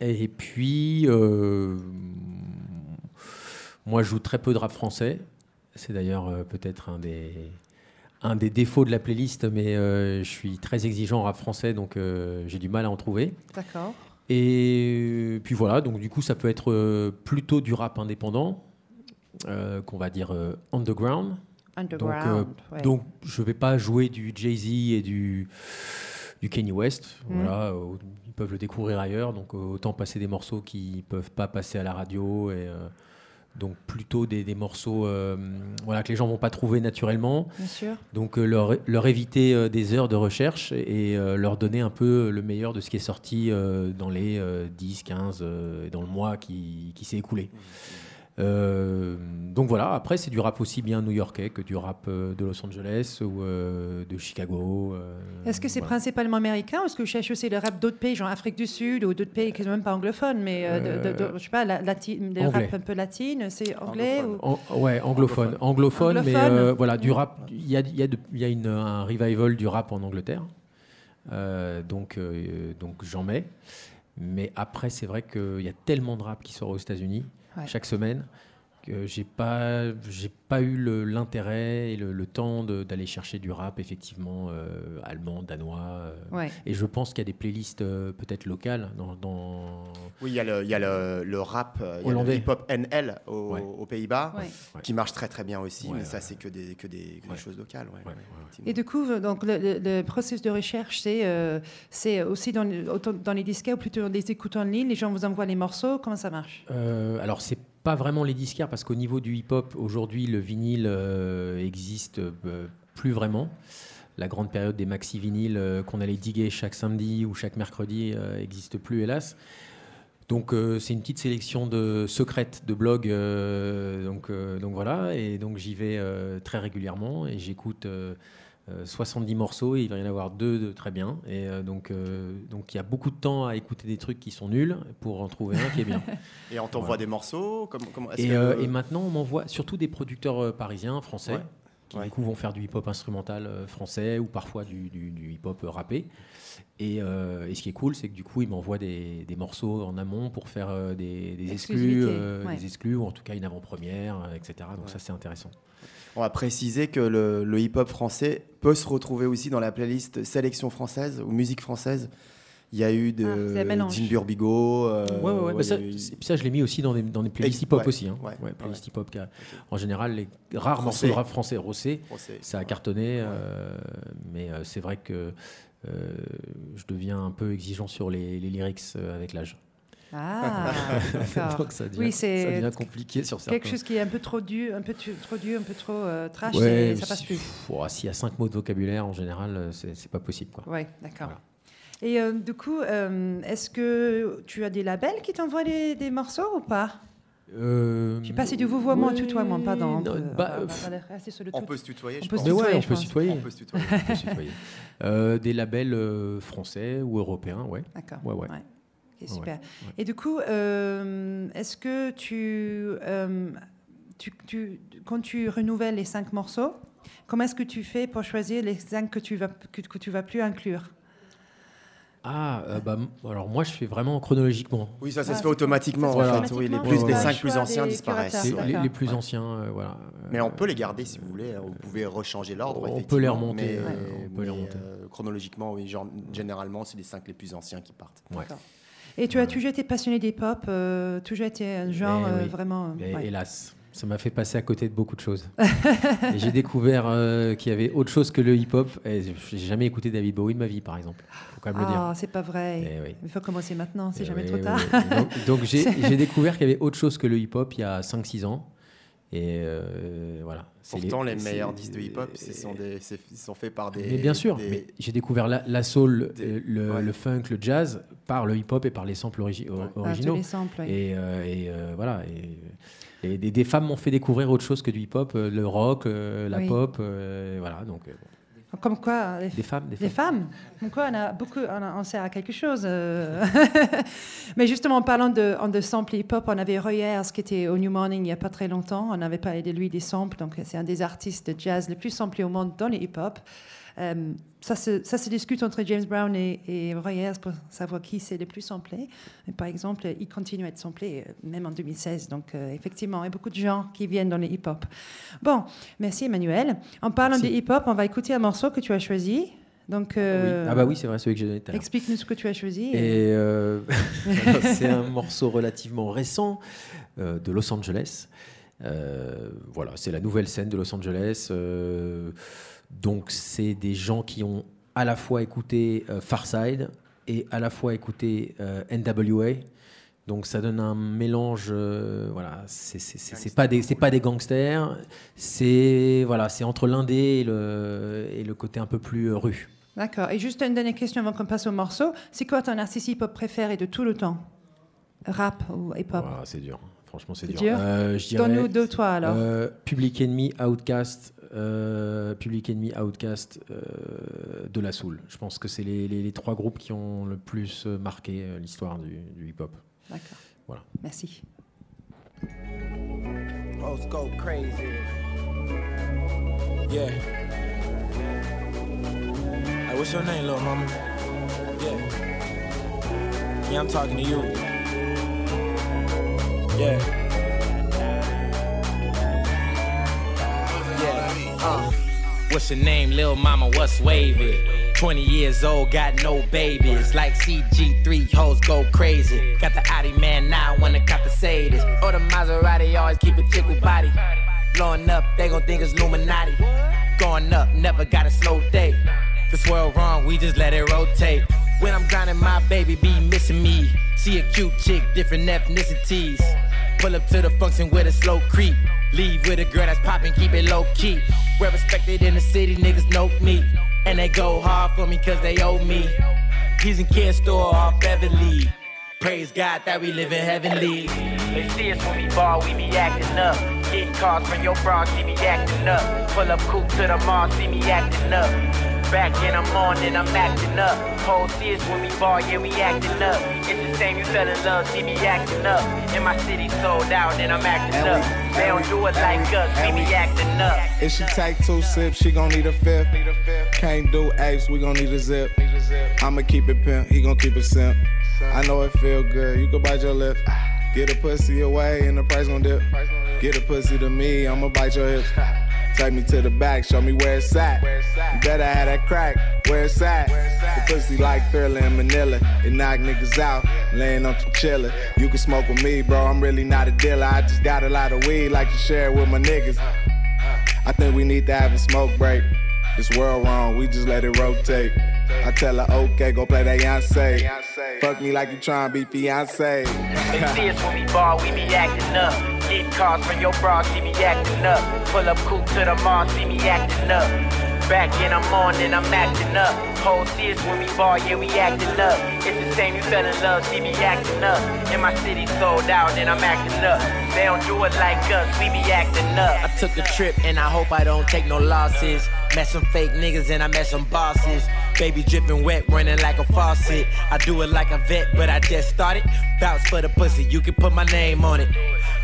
Et puis, moi, je joue très peu de rap français. C'est d'ailleurs peut-être un des, un des défauts de la playlist, mais euh, je suis très exigeant en rap français, donc euh, j'ai du mal à en trouver. D'accord. Et puis voilà, donc du coup, ça peut être euh, plutôt du rap indépendant, euh, qu'on va dire euh, underground. Underground. ouais. Donc, je vais pas jouer du Jay-Z et du, du Kanye West. Mhm. Voilà, euh, ils peuvent le découvrir ailleurs. Donc, euh, autant passer des morceaux qui peuvent pas passer à la radio. Et, euh, donc, plutôt des, des morceaux euh, voilà, que les gens vont pas trouver naturellement. Bien sûr. Donc, euh, leur, leur éviter euh, des heures de recherche et euh, leur donner un peu le meilleur de ce qui est sorti euh, dans les euh, 10, 15, euh, et dans le mois qui, qui s'est écoulé. Euh, donc voilà, après c'est du rap aussi bien new-yorkais que du rap euh, de Los Angeles ou euh, de Chicago. euh, Est-ce que c'est voilà. principalement américain ou est-ce que je cherche aussi le rap d'autres pays, genre Afrique du Sud ou d'autres pays qui sont même pas anglophones, mais euh, de, de- de- je sais pas, la, lati- des Anglais. rap un peu latines, c'est anglais ou... Anglophone. En- ouais, anglophone. Anglophone, mais Anglophone. euh, voilà, du rap. Il y a, il y a y a une- un revival du rap en Angleterre. Euh, donc euh, donc j'en mets. Mais après, c'est vrai qu'il y a tellement de rap qui sort aux États-Unis Chaque semaine que j'ai pas, j'ai pas eu l'intérêt et le, le temps d'aller chercher du rap, effectivement, euh, allemand, danois. euh. Ouais. Et je pense qu'il y a des playlists euh, peut-être locales dans, dans- Oui, il y a le, il y a le, le rap, Hollandais. hip-hop NL au- Ouais. aux Pays-Bas, Ouais. Qui marche très très bien aussi, Ouais, mais ouais, ça c'est que des, que des, que des Ouais. choses locales. ouais, Ouais, ouais, ouais. effectivement. Et du coup, donc, le, processus de recherche, c'est euh, c'est aussi dans, dans les disquaires ou plutôt dans les écoutes en ligne, les gens vous envoient les morceaux, comment ça marche? Euh, alors, c'est pas vraiment les disquaires parce qu'au niveau du hip-hop, aujourd'hui, le vinyle euh, existe euh, plus vraiment. La grande période des maxi vinyles euh, qu'on allait diguer chaque samedi ou chaque mercredi euh, existe plus, hélas. Donc, c'est une petite sélection de secrètes de blogs. donc, donc voilà. Et donc, j'y vais très régulièrement et j'écoute. Euh, euh, 70 morceaux et il va y en avoir deux de très bien et euh, donc euh, donc il y a beaucoup de temps à écouter des trucs qui sont nuls pour en trouver un qui est bien Et on t'envoie des morceaux et, que- euh, et maintenant, on m'envoie surtout des producteurs euh, parisiens, français, Ouais. qui Ouais. du coup vont faire du hip-hop instrumental euh, français ou parfois du, du- du hip-hop rappé. Et, euh, et ce qui est cool, c'est que du coup, ils m'envoient des, des morceaux en amont pour faire euh, des, des exclus, euh, ouais. des exclus ou en tout cas une avant-première, euh, etc. Donc Ouais. ça, c'est intéressant. On va préciser que le, le hip-hop français peut se retrouver aussi dans la playlist sélection française ou musique française. Il y a eu de Ah. Dean Burbigo. euh, ouais, ouais, ouais. ouais, Bah, ça, eu- je l'ai mis aussi dans des, dans des playlists hip-hop ouais, aussi. Hein. ouais, Ouais, playlists ouais. hip-hop. En général, les rares morceaux de rap français, Rossé, ça a cartonné, euh, mais euh, c'est vrai que euh, je deviens un peu exigeant sur les, les lyrics euh, avec l'âge. Ah. Donc ça devient, Oui, c'est ça devient compliqué sur certains. Quelque chose qui est un peu trop dur, un peu tu- trop dur, un peu trop euh, trash, Ouais, c'est- ça passe si- plus. oh, S'il y a cinq mots de vocabulaire, en général, euh, c'est pas possible. Quoi. Oui, d'accord. Voilà. Et euh, du coup, euh, est-ce que tu as des labels qui t'envoient des, morceaux ou pas? Euh, Je sais pas si du vouvoiement ou ouais, tutoiement, pardon. non, on peut- bah, on peut se tutoyer, On je peut pense. se mais ouais, tutoyer, on peut se tutoyer. On peut se tutoyer. On peut se tutoyer. Euh, des labels français ou européens, ouais. D'accord. Ouais, ouais. Ok, super. ouais. Et du coup, euh, est-ce que tu, euh, tu, tu- quand tu renouvelles les cinq morceaux, comment est-ce que tu fais pour choisir les cinq que tu vas que, que tu vas plus inclure? Ah, euh, bah, alors moi, je fais vraiment chronologiquement. Oui, ça, ça Ah, se fait automatiquement. Oui, les, plus, ouais, les ouais. cinq plus anciens disparaissent. Les, les plus anciens, euh, voilà. Mais on peut les garder si vous voulez. Vous pouvez rechanger l'ordre. On peut les remonter, Mais, ouais, on peut les mais, remonter. chronologiquement, oui. Genre, généralement, c'est les cinq les plus anciens qui partent. ouais. Et tu as toujours été passionné des pop, euh, toujours été un genre Eh euh, oui. vraiment. Mais ouais. hélas, ça m'a fait passer à côté de beaucoup de choses. J'ai découvert euh, qu'il y avait autre chose que le hip-hop. J'ai jamais écouté David Bowie de ma vie, par exemple. Faut quand même le dire. Ah, c'est pas vrai. Eh oui. Il faut commencer maintenant, c'est Eh jamais oui, trop tard. oui. Donc, donc j'ai j'ai découvert qu'il y avait autre chose que le hip-hop il y a 5-6 ans. Et euh, voilà. Pourtant, les, meilleurs disques de hip-hop, sont, c'est- ils sont faits par des. Mais bien sûr, des- mais j'ai découvert la, la soul, des- euh, le, ouais. le funk, le jazz par le hip-hop et par les samples origi- Ouais. Ah, tous originaux. les samples, oui. Et, euh, et, euh, voilà. Et, et des, des femmes m'ont fait découvrir autre chose que du hip-hop, euh, le rock, euh, la Oui. pop, euh, voilà. Donc euh, Comme quoi, les des femmes, des femmes. femmes Comme quoi, on a beaucoup, on, a- on sert à quelque chose. euh. Mais justement, en parlant de, de samples hip-hop, on avait Royers qui était au New Morning il n'y a pas très longtemps. On avait parlé de lui des samples. Donc, c'est un des artistes de jazz les plus samplés au monde dans les hip-hop. Euh, ça, se, ça se discute entre James Brown et, et Royers pour savoir qui c'est le plus samplé. Mais par exemple, il continue à être samplé euh, même en 2016. Donc, euh, effectivement, il y a beaucoup de gens qui viennent dans les hip-hop. Bon, merci Emmanuel. En parlant Merci. des hip-hop, on va écouter un morceau que tu as choisi. Donc, euh, Oui. Ah bah oui, c'est vrai, celui que j'ai donné explique-nous ce que tu as choisi. Et euh, c'est un morceau relativement récent euh, de Los Angeles. Euh, voilà, c'est la nouvelle scène de Los Angeles. Donc, c'est des gens qui ont à la fois écouté euh, Farside et à la fois écouté euh, NWA. Donc, ça donne un mélange. euh, voilà, c'est pas des c'est pas des gangsters. C'est voilà, c'est entre l'indé et le et le côté un peu plus euh, rue. D'accord. Et juste une dernière question avant qu'on passe au morceau. C'est quoi ton artiste hip-hop préféré de tout le temps? Rap ou hip-hop? C'est dur. Franchement, c'est dur. dur Euh, je dirais, Donne-nous deux, toi, alors. euh, Public Enemy, Outcast, euh, Public Enemy, Outcast, euh, de la Soul. Je pense que c'est les, les- les trois groupes qui ont le plus euh, marqué euh, l'histoire du, du hip-hop. D'accord. Voilà. Merci. Hoes go crazy. Yeah. Hey, what's your name, little mama? Yeah. Yeah, I'm talking to you. Yeah. Yeah. Uh. What's your name, lil mama? What's wavy? 20 years old, got no babies. Like CG3, hoes go crazy. Got the Audi man now, wanna cop the Sadis. Or the Maserati, always keep a chick with body. Blowing up, they gon' think it's Illuminati. Going up, never got a slow day. This world wrong, we just let it rotate. When I'm grinding, my baby be missing me. See a cute chick, different ethnicities. Pull up to the function with a slow creep. Leave with a girl that's poppin', keep it low key. Well respected in the city, niggas know me. And they go hard for me cause they owe me. He's in care store off Beverly. Praise God that we live in heavenly. They see us when we ball, we be acting up. Getting calls from your bra, see me acting up. Pull up coupe to the mall, see me acting up. Back in the morning, I'm acting up. Whole see us when we ball, yeah, we acting up. It's the same, you fell in love, see me acting up. In my city, sold out, and I'm acting And up. we- They don't do it like us, we and be we- acting up. If she take two sips, she gon' need a fifth. Can't do apes, we gon' need a zip. I'ma keep it pimp, he gon' keep it simp. I know it feel good, you can bite your lip. Get a pussy away and the price gon' dip. Get a pussy to me, I'ma bite your hips. Take me to the back, show me where it's at. You better have that crack, where it's at. The pussy like Thriller in Manila. It knock niggas out, laying on some chillin'. You can smoke with me, bro, I'm really not a dealer. I just got a lot of weed, like to share it with my niggas. Uh, uh. I think we need to have a smoke break. This world wrong, we just let it rotate. I tell her, okay, go play that Beyonce. Fuck me like you tryna be fiance. They see us when we ball, we be acting up. Getting calls from your bra, see me acting up. Pull up coupe to the mall, see me acting up. Back in the morning, I'm acting up. Whole see us when we ball, yeah, we acting up. It's the same, you fell in love, see me acting up. In my city, sold out, and I'm acting up. They don't do it like us, we be acting up. I took a trip, and I hope I don't take no losses. Met some fake niggas, and I met some bosses. Baby dripping wet, running like a faucet. I do it like a vet, but I just started. Vouch for the pussy, you can put my name on it.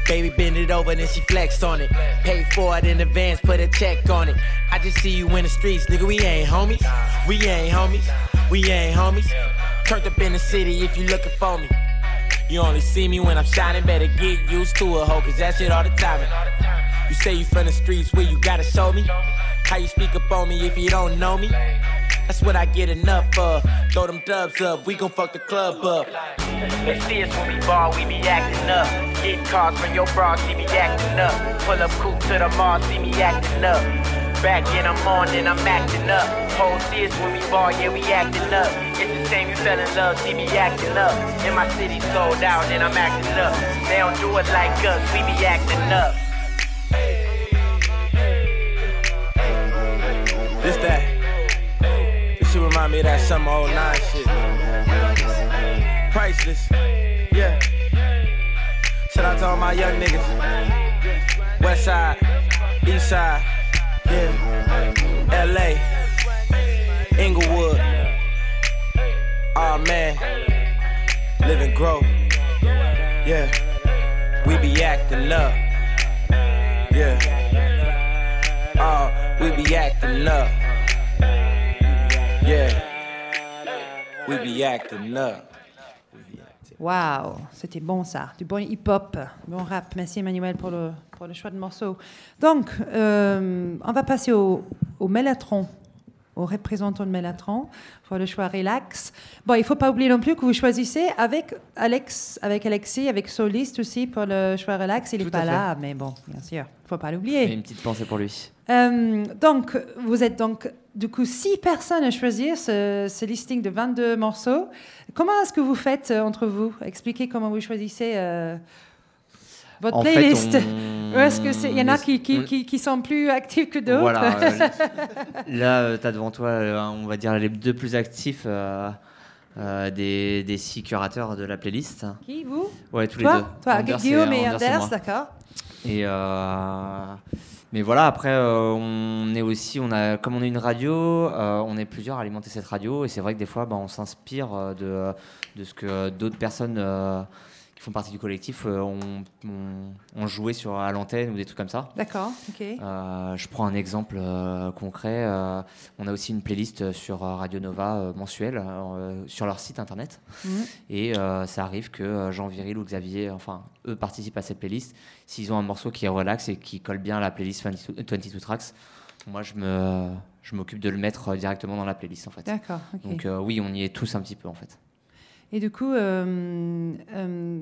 Baby bend it over, then she flex on it. Pay for it in advance, put a check on it. I just see you in the streets, nigga. We ain't homies. We ain't homies. We ain't homies. Turned up in the city if you looking for me. You only see me when I'm shining, better get used to it, ho, cause that shit all the time. You say you from the streets, where you gotta show me? How you speak up on me if you don't know me? That's what I get enough of. Throw them dubs up, we gon' fuck the club up. They see us when we ball, we be acting up. Get calls from your bra, see me acting up. Pull up coupe to the mall, see me acting up. Back in the morning, I'm acting up. Whole see us when we ball, yeah, we acting up. It's the same, you fell in love, see me acting up. In my city, sold out, and I'm acting up. They don't do it like us, we be acting up. This that. Shit remind me of that summer 09 shit. Priceless. Yeah. Shout out to all my young niggas. West side, east side. Yeah. LA. Inglewood. Oh man. Live and grow. Yeah. We be acting up. Yeah. Oh, we be acting up. Yeah. We be acting up. Waouh, c'était bon ça, du bon hip-hop, bon rap. Merci Emmanuel pour le, pour le choix de morceau. Donc, euh, on va passer au, au Mélatron, au représentant de Mélatron, pour le choix relax. Bon, il ne faut pas oublier non plus que vous choisissez avec Alex, avec Alexis, avec Soliste aussi pour le choix relax. Il n'est pas fait. là, mais bon, bien sûr, il ne faut pas l'oublier. une petite pensée pour lui. Euh, donc, vous êtes donc du coup six personnes à choisir ce, ce listing de 22 morceaux. Comment est-ce que vous faites euh, entre vous? Expliquez comment vous choisissez euh, votre En fait, playlist. on- Ou est-ce que c'est- il y en a qui, qui, on- qui, qui sont plus actifs que d'autres Voilà. euh, là, tu as devant toi, euh, on va dire, les deux plus actifs. euh, euh, des, des six curateurs de la playlist. Qui, vous? Ouais, tous Toi les deux. Toi, Anders Guillaume et Anders d'accord. Et euh, mais voilà, après, euh, on est aussi, on a, comme on est une radio, euh, on est plusieurs à alimenter cette radio. Et c'est vrai que des fois, bah, on s'inspire euh, de, de ce que d'autres personnes euh, font partie du collectif euh, ont, ont- ont joué sur, à l'antenne ou des trucs comme ça. D'accord, ok. Euh, je prends un exemple euh, concret. euh, on a aussi une playlist sur euh, Radio Nova euh, mensuelle euh, sur leur site internet. Mhm. Et euh, ça arrive que euh, Jean Viril ou Xavier, enfin, eux participent à cette playlist. S'ils ont un morceau qui est relax et qui colle bien à la playlist 22, 22 Tracks, moi je me je m'occupe de le mettre euh, directement dans la playlist en fait. D'accord, ok. Donc euh, oui, on y est tous un petit peu en fait. Et du coup, euh, euh,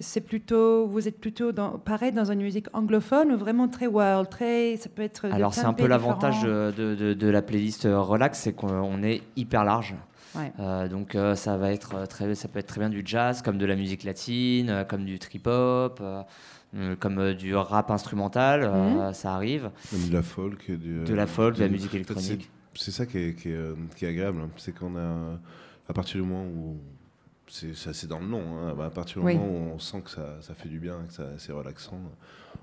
c'est plutôt, vous êtes plutôt dans, pareil dans une musique anglophone ou vraiment très world, très, ça peut être. de Alors c'est un peu l'avantage de, de- de la playlist euh, relax, c'est qu'on on est hyper large. Ouais. Euh, donc euh, ça va être très, ça peut être très bien du jazz, comme de la musique latine, euh, comme du trip hop, comme euh, du rap instrumental, euh, ça arrive. Même de la folk. Du, De la folk, de la du- musique électronique. C'est ça qui est, qui est, qui est agréable. hein. C'est qu'on a, à partir du moment où. C'est c'est dans le nom. hein, bah, à partir du Oui. moment où on sent que ça, ça fait du bien, que ça- c'est relaxant.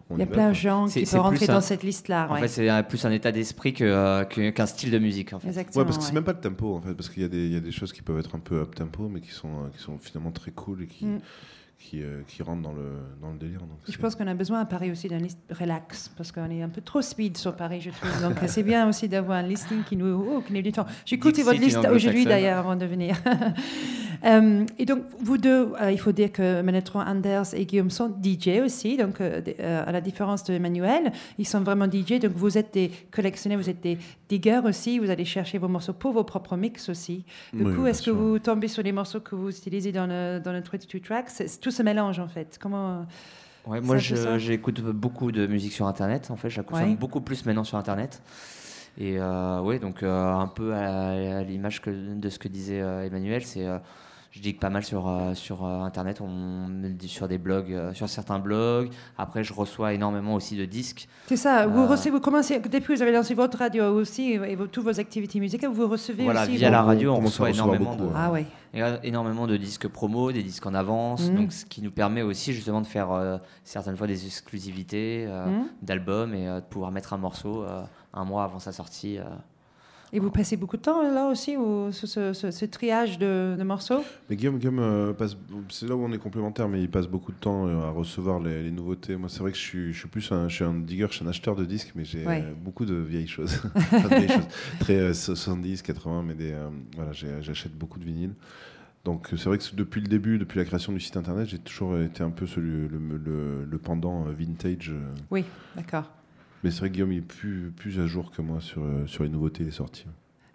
On Il y a plein de gens C'est- qui c'est peuvent rentrer dans un- cette liste-là. En ouais. fait, c'est plus un état d'esprit euh, qu'un style de musique. En fait. Exactement. Ouais, parce que c'est ouais. même pas le tempo en fait, parce qu'il y, a des- il y a des choses qui peuvent être un peu up tempo, mais qui sont, euh, qui sont finalement très cool et qui, Mm. Qui, euh, qui rentrent dans le, dans le délire. Donc Je pense qu'on a besoin à Paris aussi d'un liste relax parce qu'on est un peu trop speed sur Paris, je trouve. Donc c'est bien aussi d'avoir un listing qui nous, oh, qui nous dit tant. J'ai écouté votre liste aujourd'hui d'ailleurs avant de venir. Euh, et donc vous deux, euh, il faut dire que Manetron, Anders et Guillaume sont DJ aussi. Donc euh, euh, à la différence de Emmanuel, ils sont vraiment DJ. Donc vous êtes des collectionneurs, vous êtes des diggers aussi. Vous allez chercher vos morceaux pour vos propres mix aussi. Du Oui, coup, est-ce que vous tombez sur les morceaux que vous utilisez dans le, dans le 22 tracks? Tout se mélange en fait. Comment Ouais, C'est moi, j'écoute beaucoup de musique sur Internet. En fait, je la consomme Ouais. beaucoup plus maintenant sur Internet. Et euh, ouais, donc euh, un peu à, à l'image de ce que disait euh, Emmanuel, c'est euh, je dis que pas mal sur, euh, sur euh, Internet, on sur des blogs, euh, sur certains blogs. Après, je reçois énormément aussi de disques. C'est ça, vous, recevez, vous commencez, depuis que vous avez lancé votre radio aussi et vos, toutes vos activités musicales, vous recevez Voilà, aussi via vos- la radio, on reçoit énormément beaucoup, de, Ah ouais. énormément de disques promo, des disques en avance, Mhm. donc ce qui nous permet aussi justement de faire euh, certaines fois des exclusivités euh, Mhm. d'albums et euh, de pouvoir mettre un morceau euh, un mois avant sa sortie. Euh. Et vous passez beaucoup de temps là aussi, ou ce, ce- ce- ce triage de, de morceaux Mais Guillaume, Guillaume euh, passe, c'est là où on est complémentaires, mais il passe beaucoup de temps euh, à recevoir les, les nouveautés. Moi, c'est vrai que je suis, je suis plus un, je suis un digger, je suis un acheteur de disques, mais j'ai Ouais. euh, beaucoup de vieilles choses. Enfin, de vieilles choses. Très euh, 70, 80, mais des, euh, voilà, j'achète beaucoup de vinyles. Donc euh, c'est vrai que depuis le début, depuis la création du site internet, j'ai toujours été un peu celui, le, le- le pendant euh, vintage. euh. Oui, d'accord. Mais c'est vrai Guillaume il est plus, plus à jour que moi sur, euh, sur les nouveautés et les sorties.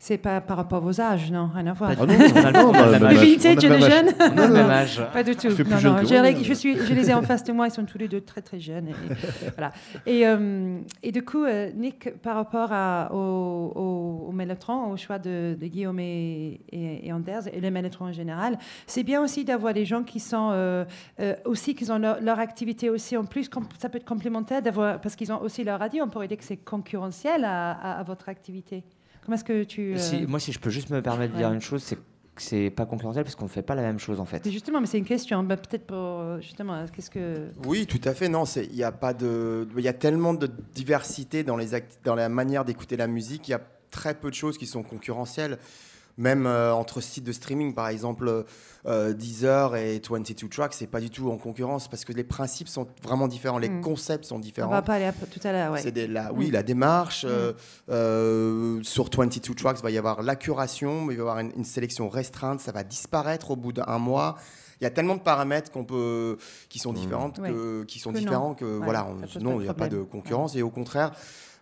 C'est pas par rapport à vos âges, non Rien à voir. Pas du tout, on a le- on a le même Le âge. vintage et le jeune On a le même âge. Pas du tout. Je plus Non, non, mais- je, suis, je les ai en face de moi, ils sont tous les deux très très jeunes. Et, voilà. et, euh, et du coup, euh, Nick, par rapport à, au, au, au Mellotron, au choix de, de Guillaume et, et, et Anders, et le Mellotron en général, c'est bien aussi d'avoir des gens qui sont euh, euh, aussi, qui ont leur, leur activité aussi en plus, ça peut être complémentaire, d'avoir, parce qu'ils ont aussi leur radio, on pourrait dire que c'est concurrentiel à, à- à votre activité. Comment est-ce que tu... euh, Si- moi, si je peux juste me permettre de Ouais. dire une chose, c'est que c'est pas concurrentiel parce qu'on ne fait pas la même chose en fait. justement, mais c'est une question. Bah, peut-être pour euh, justement, qu'est-ce que Oui, tout à fait. Non, c'est il y a pas de, il y a tellement de diversité dans les act- dans la manière d'écouter la musique. Il y a très peu de choses qui sont concurrentielles. Même euh, entre sites de streaming, par exemple, euh, Deezer et 22 Tracks, c'est pas du tout en concurrence parce que les principes sont vraiment différents, les Mm. concepts sont On différents. va pas aller à- tout à l'heure, ouais. C'est la, oui, Mm. la démarche. euh, euh, sur 22 Tracks, il va y avoir la curation, mais il va y avoir une, une sélection restreinte. Ça va disparaître au bout d'un mois. Il y a tellement de paramètres qu'on peut, qui sont différentes, Ouais. que- qui sont Que non. différents que Ouais, voilà, on- non, il n'y a pas de concurrence. Et au contraire,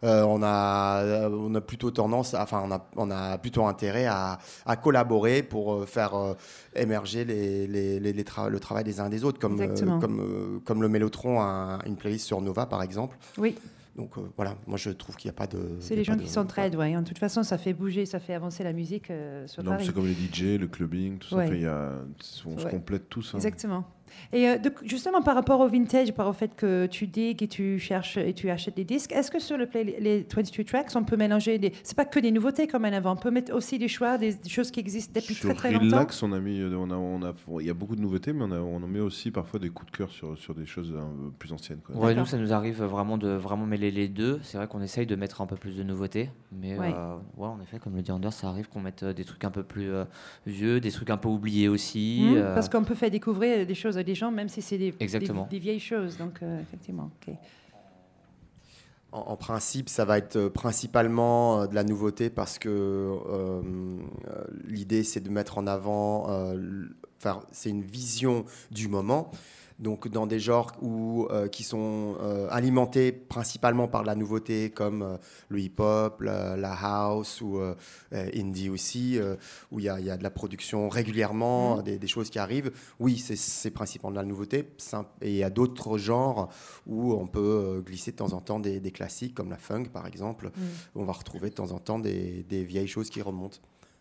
euh, on, a, on a plutôt tendance, à- enfin, on a, on a plutôt intérêt à, à collaborer pour euh, faire euh, émerger les, les- les- les tra- le travail des uns et des autres, comme, euh, comme, euh, comme le Mélotron a une playlist sur Nova, par exemple. Oui, Donc euh, voilà, moi je trouve qu'il n'y a pas de. c'est les gens pas qui de- s'entraident, ouais. En toute façon, ça fait bouger, ça fait avancer la musique euh, sur Non, Paris. c'est comme les DJ, le clubbing, tout ça. Ouais. Y a, on se Ouais. complète tous. hein. Exactement. Et euh, de- justement, par rapport au vintage, par au fait que tu digues et tu cherches et tu achètes des disques, est-ce que sur le play, les 22 tracks, on peut mélanger des. C'est pas que des nouveautés comme en avant, on peut mettre aussi des choix, des, des choses qui existent depuis Sur très très longtemps? Relax, on a mis, euh, on a, on a, il y a beaucoup de nouveautés, mais on, a, on en met aussi parfois des coups de cœur sur, sur des choses euh, plus anciennes. Quoi. Ouais, nous, ça nous arrive vraiment de vraiment mêler les deux. C'est vrai qu'on essaye de mettre un peu plus de nouveautés. Mais Ouais. euh, ouais, en effet, comme le dit Anders, ça arrive qu'on mette des trucs un peu plus euh, vieux, des trucs un peu oubliés aussi. Euh, Parce qu'on peut faire découvrir des choses à des gens, même si c'est des, des- Exactement. des vieilles choses. Donc, euh, effectivement. ok. En, en principe, ça va être euh, principalement euh, de la nouveauté parce que euh, l'idée, c'est de mettre en avant, euh, enfin, c'est une vision du moment. Donc, dans des genres où, euh, qui sont euh, alimentés principalement par la nouveauté, comme euh, le hip-hop, la, la house ou indie aussi, où il y, a- il y a de la production régulièrement, Mhm. des, des choses qui arrivent. Oui, c'est- principalement de la nouveauté. Et il y a d'autres genres où on peut glisser de temps en temps des, des classiques, comme la funk par exemple. Mhm. On va retrouver de temps en temps des, des vieilles choses qui remontent.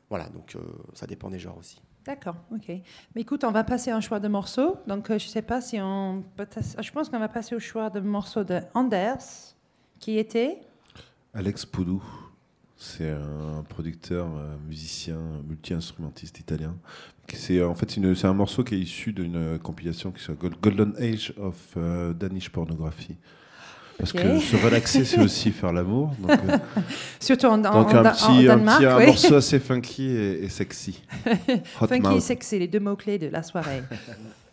Voilà, donc ça dépend des genres aussi. D'accord, ok. Mais écoute, on va passer à un choix de morceaux. Donc, euh, je ne sais pas si on. Je pense qu'on va passer au choix de morceaux de Anders, qui était? Alex Poudou, c'est un producteur, euh, musicien, multi-instrumentiste italien. C'est en fait une- c'est un morceau qui est issu d'une compilation qui s'appelle Golden Age of euh, Danish Pornography. Parce que se relaxer, c'est aussi faire l'amour. Donc, euh, Surtout en, donc en- un en petit, un petit- un morceau assez funky et, et sexy. Funky et sexy, les deux mots-clés de la soirée.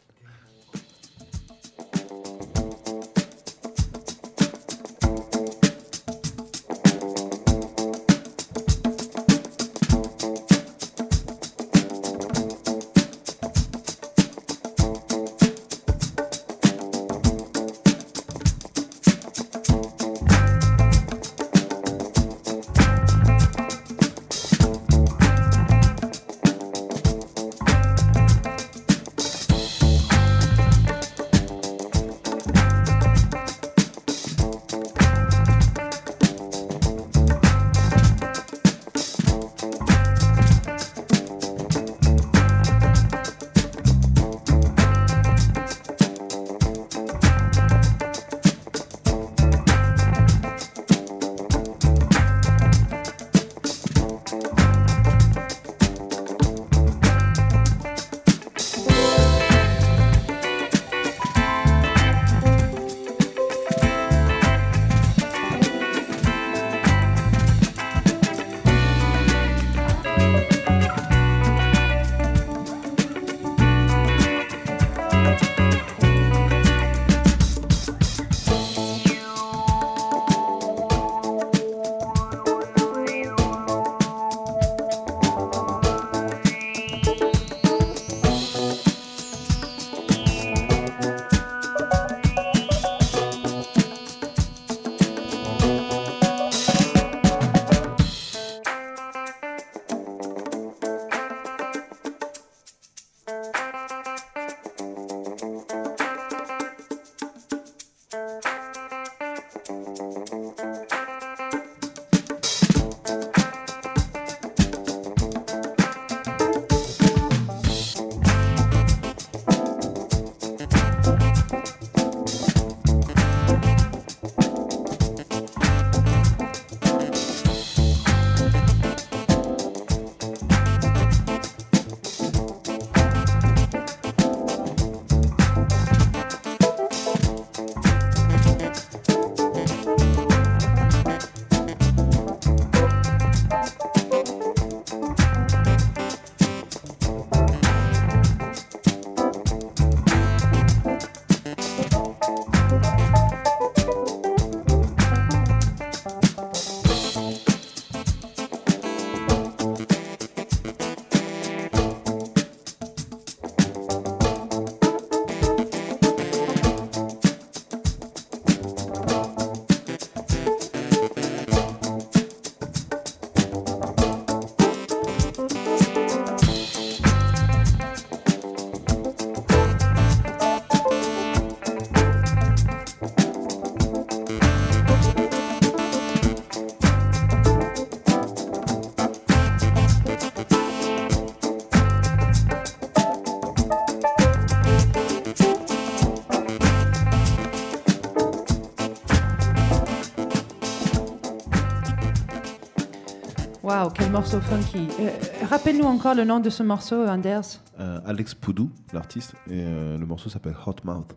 morceau funky. Euh, Rappelle-nous encore le nom de ce morceau, Anders. Euh, Alex Poudou, l'artiste, et euh, le morceau s'appelle Hot Mouth.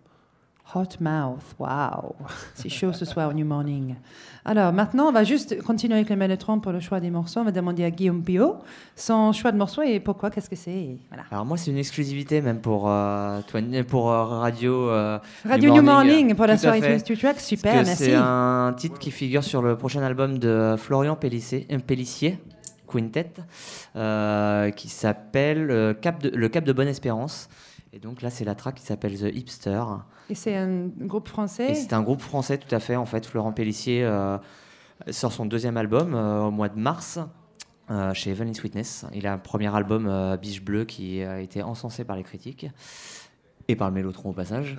Hot Mouth, waouh. C'est chaud ce soir au New Morning. Alors maintenant, on va juste continuer avec le Mellotron pour le choix des morceaux. On va demander à Guillaume Pio son choix de morceaux et pourquoi, qu'est-ce que c'est. Voilà. Alors moi, c'est une exclusivité même pour, euh, toi- pour euh, Radio euh, Radio New Morning, pour la Tout à soirée fait. 22 Tracks, super, merci. C'est un titre qui figure sur le prochain album de Florian Pellissier, euh, Pellissier Quintet, euh, qui s'appelle euh, Cap de- Le Cap de Bonne Espérance. Et donc là, c'est la track qui s'appelle The Hipster. Et c'est un groupe français. C'est un groupe français, tout à fait. En fait, Florent Pellissier euh, sort son deuxième album euh, au mois de mars euh, chez Evelyn Sweetness. Il a un premier album, Biche Bleue, qui a été encensé par les critiques et par le Mélotron au passage.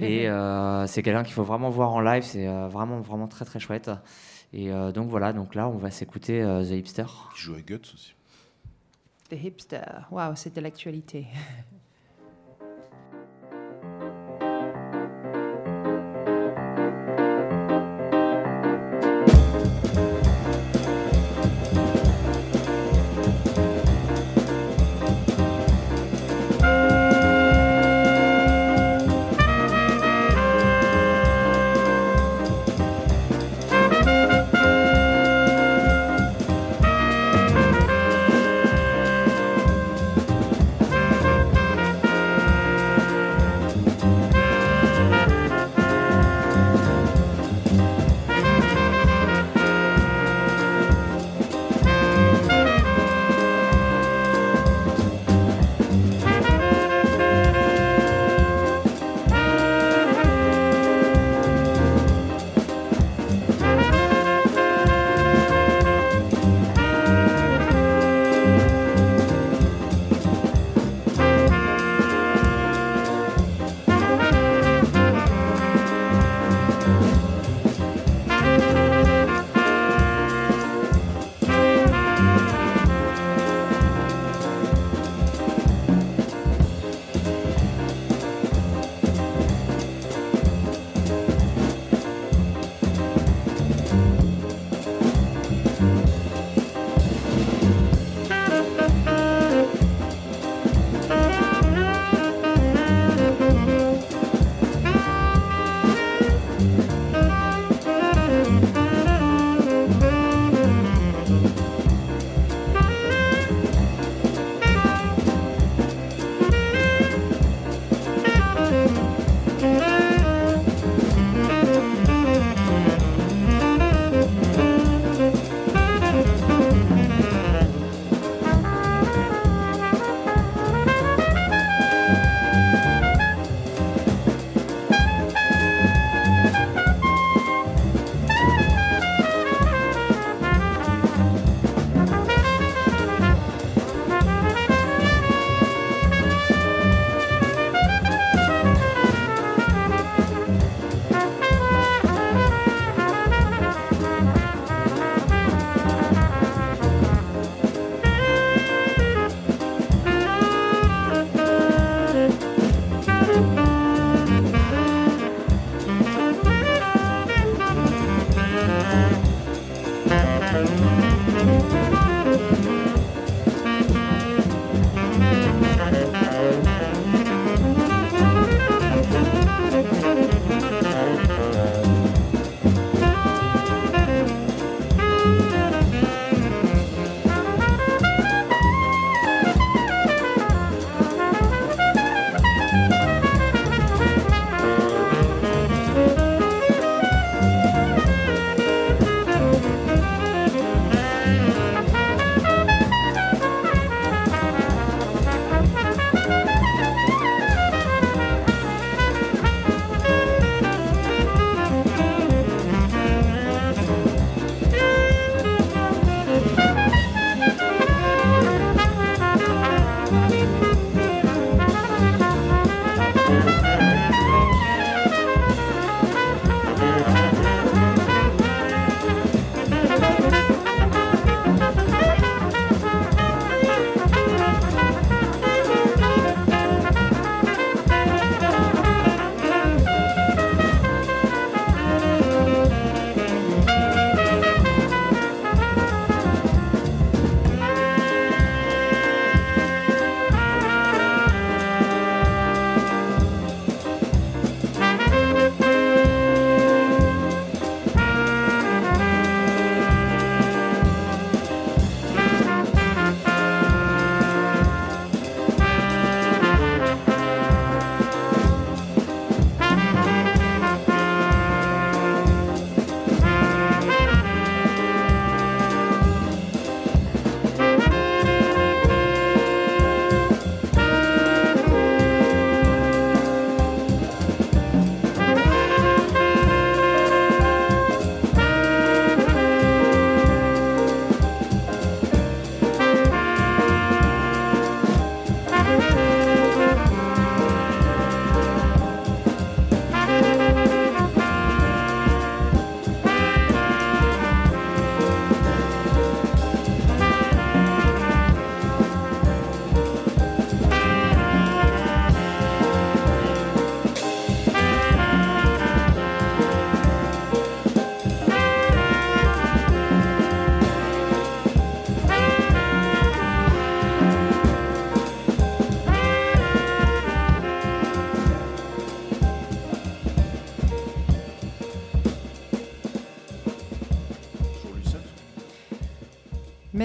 et c'est quelqu'un qu'il faut vraiment voir en live. C'est vraiment, vraiment très, très chouette. Et euh, donc voilà, donc là, on va s'écouter euh, The Hipster. Qui joue à Guts aussi. The Hipster. Waouh, c'est de l'actualité.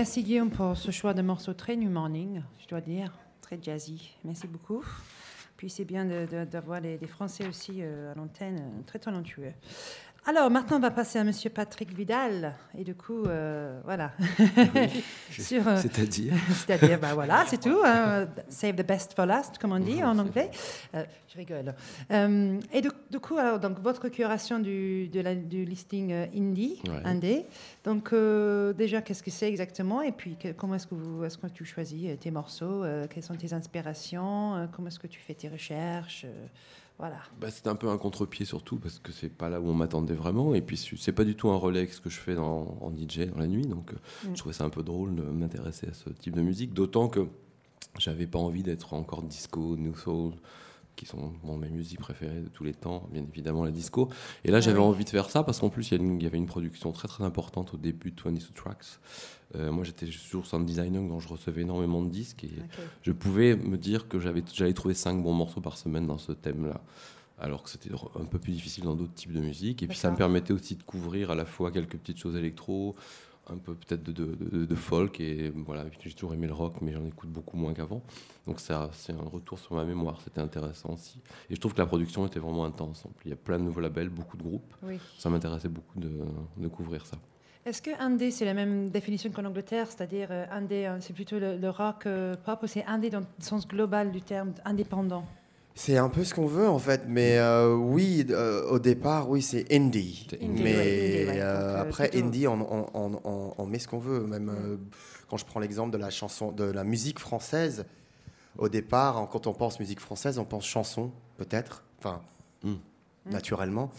Merci Guillaume pour ce choix de morceau très New Morning, je dois dire, très jazzy. Merci beaucoup. Puis c'est bien de- de- d'avoir des, des Français aussi euh, à l'antenne, euh, très talentueux. Alors maintenant, on va passer à Monsieur Patrick Vidal. Et du coup, euh, voilà. Euh, C'est-à-dire C'est-à-dire, bah voilà, c'est tout. hein. Save the best for last, comme on dit en anglais. Euh, je rigole. Euh, et du, du coup, alors, donc, votre curation du, de la- du listing indie, Ouais. indé. Donc, déjà, qu'est-ce que c'est exactement? Et puis, que- comment est-ce que, vous, est-ce que tu choisis tes morceaux Quelles sont tes inspirations Comment est-ce que tu fais tes recherches Voilà. bah, C'est un peu un contre-pied surtout parce que c'est pas là où on m'attendait vraiment. Et puis c'est pas du tout un relais avec ce que je fais dans, en DJ dans la nuit. Donc euh, Mm. je trouvais ça un peu drôle de m'intéresser à ce type de musique. D'autant que j'avais pas envie d'être encore disco, new soul qui sont bon, mes musiques préférées de tous les temps, bien évidemment la disco. Et là, Ah j'avais envie de faire ça parce qu'en plus, il y, avait une production très très importante au début de 22 Tracks. Euh, moi, j'étais toujours sound designer, donc je recevais énormément de disques et je pouvais me dire que j'avais, j'allais trouver 5 bons morceaux par semaine dans ce thème-là. Alors que c'était un peu plus difficile dans d'autres types de musique. Et puis ça me permettait aussi de couvrir à la fois quelques petites choses électro, un peu peut-être de, de- de- de folk. Et voilà, j'ai toujours aimé le rock, mais j'en écoute beaucoup moins qu'avant. Donc ça, c'est un retour sur ma mémoire. C'était intéressant aussi. Et je trouve que la production était vraiment intense. Il y a plein de nouveaux labels, beaucoup de groupes. Oui. Ça m'intéressait beaucoup de, de couvrir ça. Est-ce que indé, c'est la même définition qu'en Angleterre? C'est-à-dire, euh, indé, euh, c'est plutôt le, le rock euh, pop ou c'est indé dans le sens global du terme, indépendant? C'est un peu ce qu'on veut en fait, mais euh, oui, euh, au départ, oui, c'est indie. Mais ouais, indie, ouais. euh, Donc, après, plutôt- indie, on, on- on- on- on met ce qu'on veut. Même euh, quand je prends l'exemple de la chanson, de la musique française, au départ, en- quand on pense musique française, on pense chanson, peut-être, enfin, Mm. naturellement.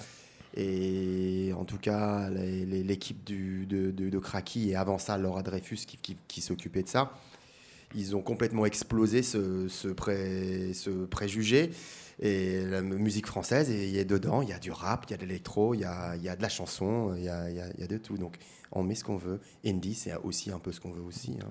Et en tout cas, l'équipe de, de, de Kraki et avant ça, Laura Dreyfus qui, qui- qui s'occupait de ça, ils ont complètement explosé ce, ce, pré- ce préjugé. Et la musique française, il y a dedans, il y a du rap, il y a de l'électro, il y a, y a de la chanson, il y a, y y a de tout. Donc on met ce qu'on veut. Indie, c'est aussi un peu ce qu'on veut aussi. hein.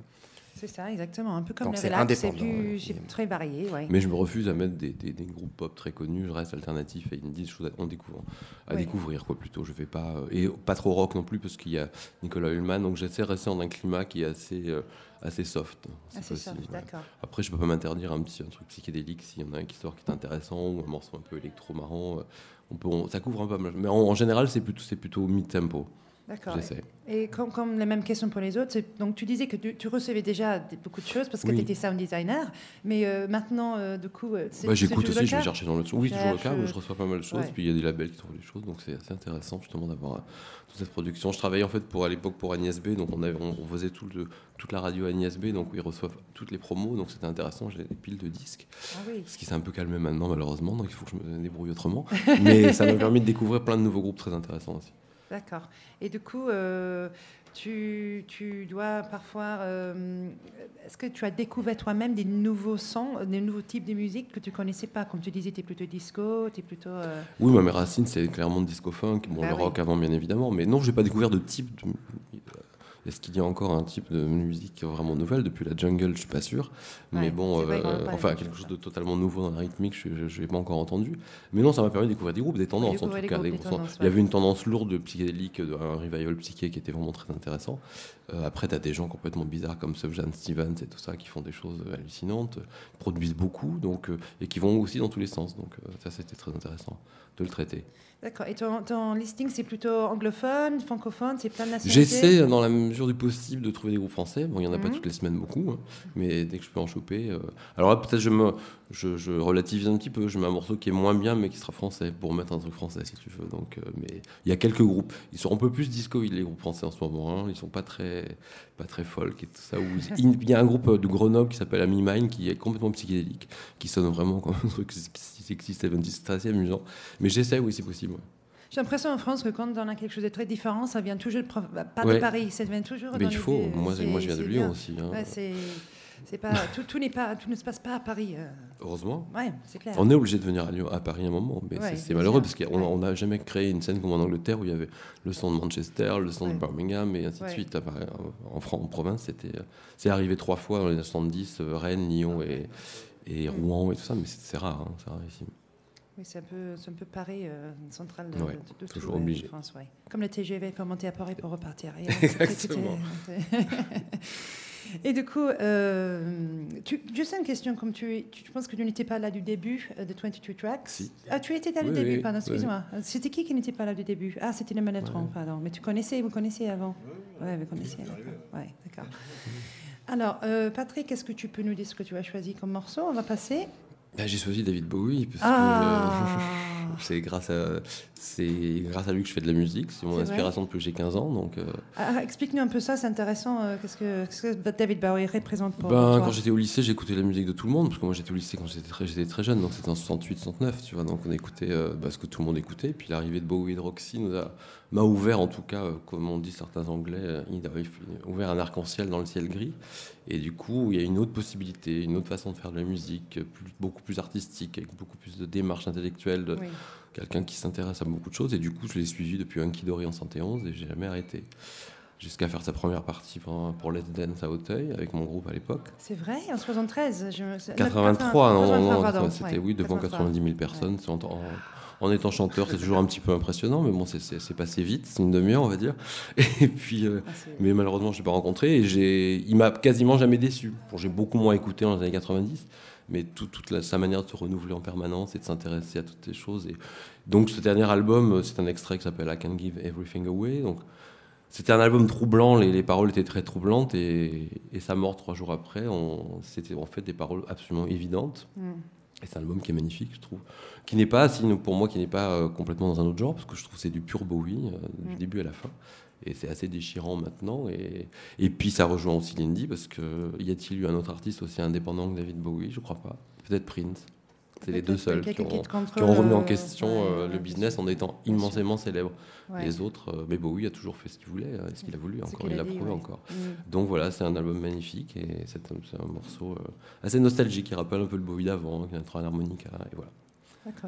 C'est ça, exactement. Un peu comme Donc, le c'est relax, c'est plus- ouais. très varié. Ouais. Mais je me refuse à mettre des, des- des groupes pop très connus. Je reste alternatif et indie, des choses à, on découvre, à découvrir quoi plutôt. Je vais pas euh, et pas trop rock non plus parce qu'il y a Nicolas Hullman. Donc j'essaie de rester dans un climat qui est assez euh, assez soft. possible, ouais. d'accord. Après, je peux pas m'interdire un petit un truc psychédélique s'il y en a un qui sort qui est intéressant ou un morceau un peu électro marrant. euh, On peut, on- ça couvre un peu. Mais en, en général, c'est plutôt c'est plutôt mid tempo. D'accord. J'essaie. Et comme, comme les mêmes questions pour les autres, c'est- donc tu disais que tu, tu recevais déjà des- beaucoup de choses parce que Oui. tu étais sound designer, mais euh, maintenant, euh, du coup, euh, c'est Bah, c'est J'écoute aussi, je vais chercher dans le Oui, toujours le cas où je reçois pas mal de choses. ouais. Puis il y a des labels qui trouvent des choses, donc c'est assez intéressant justement d'avoir euh, toute cette production. Je travaillais en fait pour à l'époque pour Agnès B, donc on, avait, on, on faisait tout le, toute la radio Agnès B, donc ils reçoivent toutes les promos, donc c'était intéressant. J'ai des piles de disques, Ah oui. ce qui s'est un peu calmé maintenant malheureusement, donc il faut que je me débrouille autrement. Mais ça m'a permis de découvrir plein de nouveaux groupes très intéressants aussi. D'accord. Et du coup, euh, tu, tu dois parfois. euh, Est-ce que tu as découvert toi-même des nouveaux sons, des nouveaux types de musique que tu connaissais pas? Comme tu disais, tu es plutôt disco, tu es plutôt. euh, Oui, moi, mes racines, c'est clairement le disco funk, bon, Bah le oui. rock avant, bien évidemment. Mais non, j'ai pas découvert de type. De... Est-ce qu'il y a encore un type de musique vraiment nouvelle Depuis la jungle, je suis pas sûr. Ouais, mais bon, euh, enfin, quelque chose, de totalement nouveau dans la rythmique, je n'ai pas encore entendu. Mais non, ça m'a permis de découvrir des groupes, des tendances en tout cas. des Il y avait une tendance lourde de psychédélique, de- un revival psyché qui était vraiment très intéressant. Euh, après, tu as des gens complètement bizarres comme Sufjan Stevens et tout ça qui font des choses hallucinantes, produisent beaucoup donc, euh, et qui vont aussi dans tous les sens. Donc euh, ça, c'était très intéressant de le traiter. D'accord. Et ton, ton listing, c'est plutôt anglophone, francophone, c'est plein de nationalités J'essaie, dans la mesure du possible, de trouver des groupes français. Bon, il n'y en a pas Mhm. toutes les semaines beaucoup, hein, mais dès que je peux en choper. euh, Alors là, peut-être je, me... je, je relativise un petit peu. Je mets un morceau qui est moins bien, mais qui sera français, pour mettre un truc français, si tu veux. Donc, euh, mais il y a quelques groupes. Ils sont un peu plus disco, les groupes français en ce moment. hein. Ils sont pas très, pas très folk et tout ça. Il y a un groupe euh, de Grenoble qui s'appelle Ami Mine, qui est complètement psychédélique, qui sonne vraiment comme un truc 60, 70. C'est assez amusant. Mais j'essaie, oui, c'est possible. ouais. J'ai l'impression en France que quand on a quelque chose de très différent, ça vient toujours de, bah, pas de. Paris, ça vient toujours. Mais il faut. Moi, moi, je viens de Lyon bien. aussi. hein. Ouais, c'est, pas, tout, tout n'est pas, tout ne se passe pas à Paris. euh. Heureusement. Ouais, c'est clair. On est obligé de venir à, Lyon, à Paris un moment, mais Ouais, c'est- bien malheureux parce qu'on on n'a jamais créé une scène comme en Angleterre où il y avait le son de Manchester, le son Ouais. de Birmingham et ainsi de suite. À Paris, En, France, en province, c'était, euh, c'est arrivé trois fois dans les années 70, euh, Rennes, Lyon et, et Rouen et tout ça, mais c'est rare, hein, c'est rarissime. Oui, c'est un peu, un peu Paris euh, central de, Ouais, de- de toujours tout, obligé. France, ouais. Comme le TGV, il faut monter à Paris pour repartir. Et, euh, Exactement. Et du coup, euh, tu, juste une question, comme tu, tu, tu penses que tu n'étais pas là du début euh, de 22 Tracks? Si. Ah, tu étais là du Oui, début, pardon, excuse-moi. C'était qui qui n'était pas là du début? Ah, c'était le Malatron, pardon. Mais tu connaissais, vous connaissiez avant? Oui, vous connaissiez. Oui, d'accord. Alors, euh, Patrick, est-ce que tu peux nous dire ce que tu as choisi comme morceau? On va passer. Bah, j'ai choisi David Bowie parce Ah. que c'est grâce à c'est grâce à lui que je fais de la musique. C'est mon inspiration depuis que j'ai 15 ans. Donc, euh, Ah, Explique-nous un peu ça, c'est intéressant. euh, Qu'est-ce que, David Bowie représente pour ben, toi? quand j'étais au lycée, j'écoutais la musique de tout le monde parce que moi j'étais au lycée quand j'étais très, j'étais très jeune, donc c'était en 68, 69, tu vois. Donc on écoutait euh, bah, ce que tout le monde écoutait. Puis l'arrivée de Bowie et de Roxy nous a m'a ouvert en tout cas, euh, comme on dit certains Anglais, euh, ouvert un arc-en-ciel dans le ciel gris. Et du coup, il y a une autre possibilité, une autre façon de faire de la musique, euh, plus- beaucoup plus artistique, avec beaucoup plus de démarche intellectuelle, de Oui. quelqu'un qui s'intéresse à beaucoup de choses. Et du coup, je l'ai suivi depuis Hunky Dory en 71 et j'ai jamais arrêté. Jusqu'à faire sa première partie pour, pour Let's Dance à Auteuil, avec mon groupe à l'époque. C'est vrai, en 73 je... 83, non, non, non, 83, pardon, c'était ouais, oui, devant 83. 90 000 personnes. En, en- étant chanteur, c'est toujours un petit peu impressionnant, mais bon, c'est- passé vite, c'est une demi-heure, on va dire. Et puis, euh, Ah, mais malheureusement, je l'ai pas rencontré et il m'a quasiment jamais déçu. Bon, j'ai beaucoup moins écouté dans les années 90, mais tout- toute la- sa manière de se renouveler en permanence et de s'intéresser à toutes ces choses. Et donc, ce dernier album, euh, c'est un extrait qui s'appelle I Can Give Everything Away. Donc, c'était un album troublant, les, les paroles étaient très troublantes et, et sa mort trois jours après, c'était en fait des paroles absolument évidentes. Mm. Et c'est un album qui est magnifique, je trouve. Qui n'est pas, sinon, pour moi, qui n'est pas euh, complètement dans un autre genre, parce que je trouve que c'est du pur Bowie, euh, du Mm. début à la fin. Et c'est assez déchirant maintenant. Et, et puis ça rejoint aussi Lindy, parce que y a-t-il eu un autre artiste aussi indépendant que David Bowie? Je crois pas. Peut-être Prince. C'est les deux seuls qui ont, qui ont remis en le- question euh, le business en étant immensément célèbre. Les autres, euh, mais Bowie a toujours fait ce qu'il voulait, euh, ce qu'il a voulu, encore il a l'a prouvé encore. Mm. Donc voilà, c'est un album magnifique et c'est un, morceau euh, assez nostalgique qui rappelle un peu le Bowie d'avant, qui a un harmonica et voilà.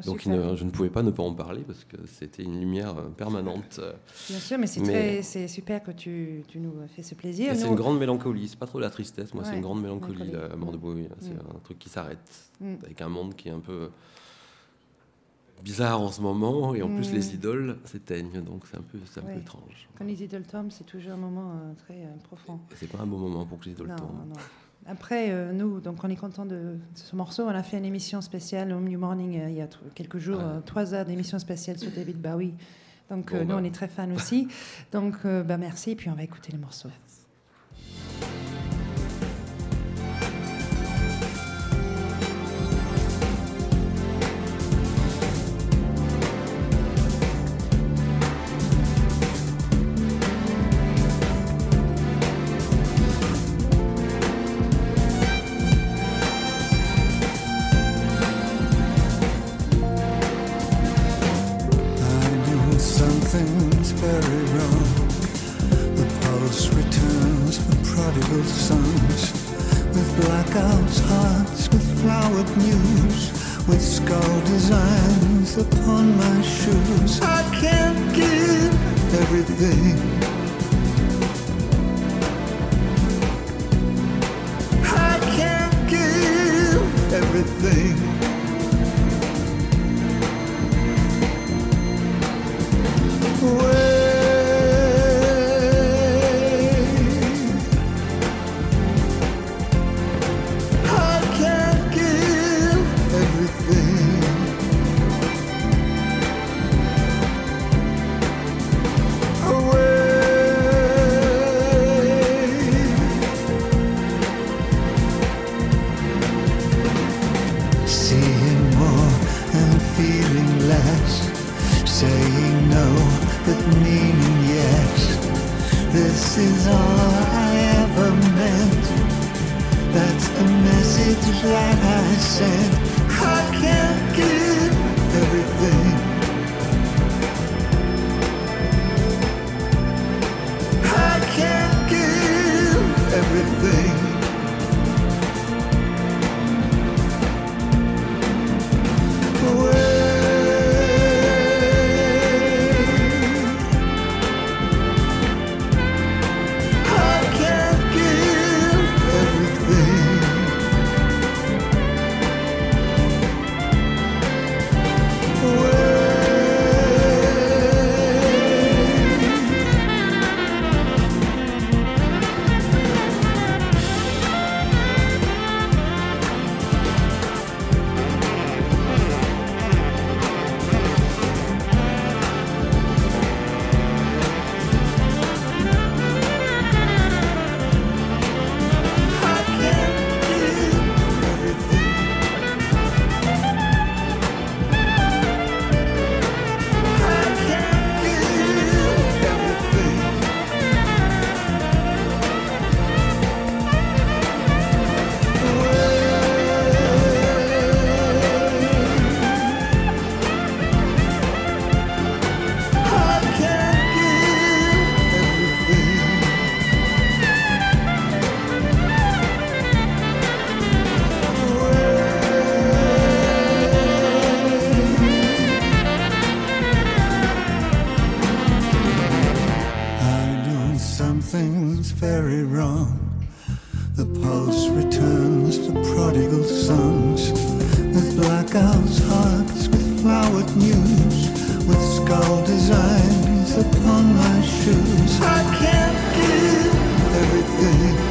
Donc je ne pouvais pas ne pas en parler parce que c'était une lumière euh, permanente. euh, Bien sûr, mais c'est super que tu, tu nous fais ce plaisir. c'est une grande mélancolie, c'est pas trop la tristesse, moi c'est une grande mélancolie la mort de Bowie. C'est Mm. un truc qui s'arrête Mm. avec un monde qui est un peu bizarre en ce moment et en plus Mm. les idoles s'éteignent donc c'est un peu, un Ouais. peu étrange. Quand les idoles tombent, c'est toujours un moment euh, très euh, profond. C'est pas un bon moment pour que les idoles Non, tombent. non. Après, euh, nous, donc on est content de, ce morceau. On a fait une émission spéciale au New Morning euh, il y a quelques jours, Ah. euh, trois heures d'émission spéciale sur David Bowie. Donc Bon, nous, bah. on est très fans aussi. Donc bah, merci, et puis on va écouter le morceau. Prodigal sons, with blackouts, hearts, with flowered news, with skull designs upon my shoes. I can't give everything. I can't give everything. Something's very wrong. The pulse returns to prodigal sons, with blackouts, hearts, with flowered news, with skull designs upon my shoes. I can't give everything.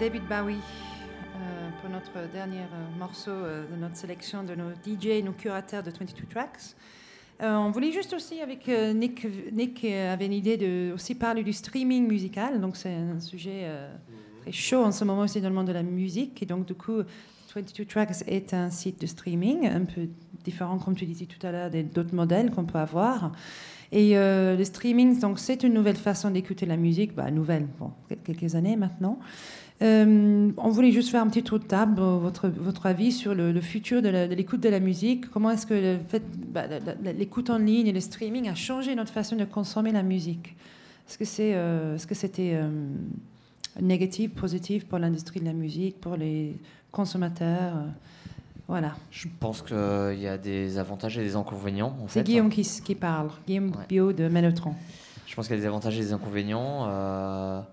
David Bowie euh, pour notre dernier euh, morceau euh, de notre sélection de nos DJ, nos curateurs de 22 Tracks. On voulait juste aussi, avec Nick, Nick avait une idée de aussi parler du streaming musical. Donc, c'est un sujet très chaud en ce moment aussi dans le monde de la musique. Et donc, du coup, 22 Tracks est un site de streaming un peu différent, comme tu disais tout à l'heure, d'autres modèles qu'on peut avoir. Et le streaming, donc, c'est une nouvelle façon d'écouter la musique. Bah, nouvelle, bon, quel- quelques années maintenant. Euh, on voulait juste faire un petit tour de table, euh, votre, votre avis sur le, le futur de l'écoute de, la musique. Comment est-ce que bah, l'écoute en ligne et le streaming a changé notre façon de consommer la musique? Est-ce que c'est, euh, c'était euh, négatif, positif pour l'industrie de la musique, pour les consommateurs Voilà. Je pense qu'il y a des avantages et des inconvénients. en C'est. Guillaume qui, parle, Guillaume Bio de Mélotron. Je pense qu'il y a des avantages et des inconvénients.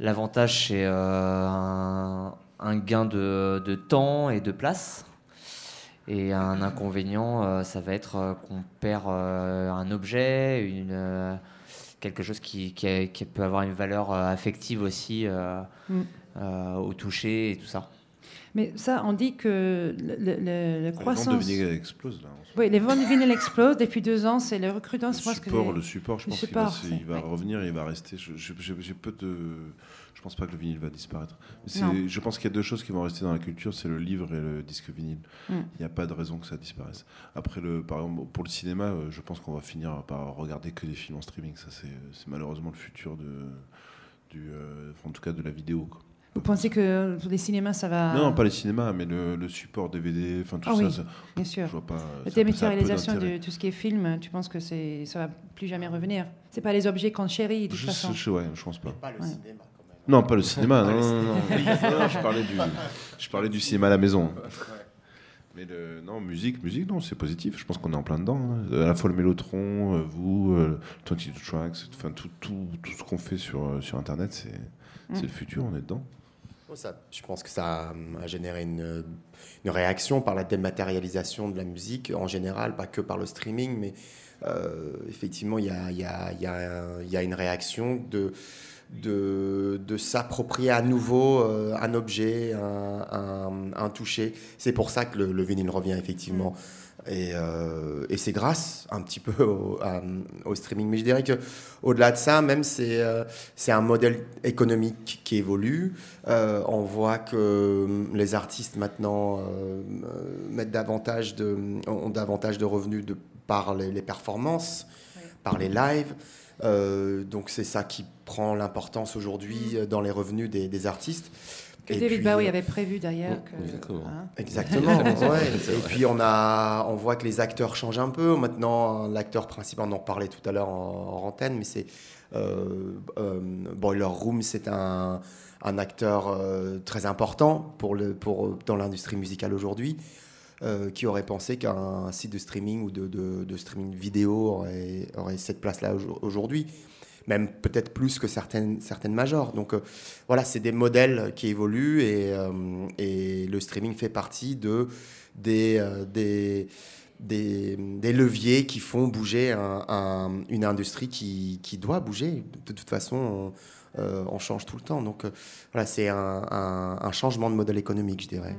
L'avantage, c'est euh, un, un gain de, de temps et de place. Et un inconvénient, euh, ça va être euh, qu'on perd euh, un objet, une, euh, quelque chose qui, qui, a- qui peut avoir une valeur euh, affective aussi euh, Mm. euh, au toucher et tout ça. Mais ça, on dit que le, le- le- la ventes croissance. explosent, là, ce Oui, les ventes de vinyle explosent depuis deux ans. C'est le recrutement. Le je que support, les- le support, je le pense qu'il va, se- il c'est- va ouais. revenir et il va rester. Je- je- J'ai j'ai peu de. Je pense pas que le vinyle va disparaître. Mais je pense qu'il y a deux choses qui vont rester dans la culture, c'est le livre et le disque vinyle. Mm. Il n'y a pas de raison que ça disparaisse. Après, le, par exemple, pour le cinéma, euh, je pense qu'on va finir par regarder que des films en streaming. Ça, c'est c'est malheureusement le futur de, du, euh, en tout cas de la vidéo. quoi. Vous pensez que pour les cinémas, ça va. Non, pas les cinémas, mais le, le support DVD, enfin tout Ah ça. oui, ça- bien sûr. Je vois pas. La dématérialisation de tout ce qui est film, tu penses que c'est, ça va plus jamais revenir? C'est pas les objets qu'on chérit de toute Je, façon. je- ouais, je pense pas. Pas le Ouais. cinéma. Non, pas le cinéma. Pas non, le non, non, je parlais du, je parlais du cinéma à la maison. Mais le, non, musique, musique, non, c'est positif. Je pense qu'on est en plein dedans. hein. À la fois le Mélotron, euh, vous, euh, 22 Tracks, enfin tout, tout, tout ce qu'on fait sur, euh, sur Internet, c'est Mm. c'est le futur, on est dedans. Je pense que ça a, généré une, réaction par la dématérialisation de la musique en général, pas que par le streaming, mais effectivement, il y a, une réaction de, s'approprier à nouveau euh, un objet, un toucher. C'est pour ça que le, le vinyle revient effectivement. Et, euh, et c'est grâce un petit peu au, à- au streaming. Mais je dirais que au-delà de ça, même c'est euh, un modèle économique qui évolue. Euh, on voit que euh, les artistes maintenant mettent davantage de, ont davantage de revenus de, par les, les performances, par les lives. Donc c'est ça qui prend l'importance aujourd'hui euh, dans les revenus des, des artistes. Que Et David puis, Bowie avait prévu d'ailleurs. que- Exactement. hein. Exactement. ouais. C'est Et puis on a, on voit que les acteurs changent un peu. Maintenant, l'acteur principal, on en parlait tout à l'heure en, en antenne, mais c'est euh, euh, Boiler Room, c'est un, un acteur euh, très important pour le, pour, dans l'industrie musicale aujourd'hui. euh, qui aurait pensé qu'un site de streaming ou de, de- de streaming vidéo aurait, aurait cette place-là au- aujourd'hui même peut-être plus que certaines, certaines majors. Donc euh, voilà, c'est des modèles qui évoluent et, euh, et le streaming fait partie de, des, euh, des, des, leviers qui font bouger un- un- une industrie qui, qui doit bouger. De toute façon, on, change tout le temps. Donc voilà, c'est un, changement de modèle économique, je dirais.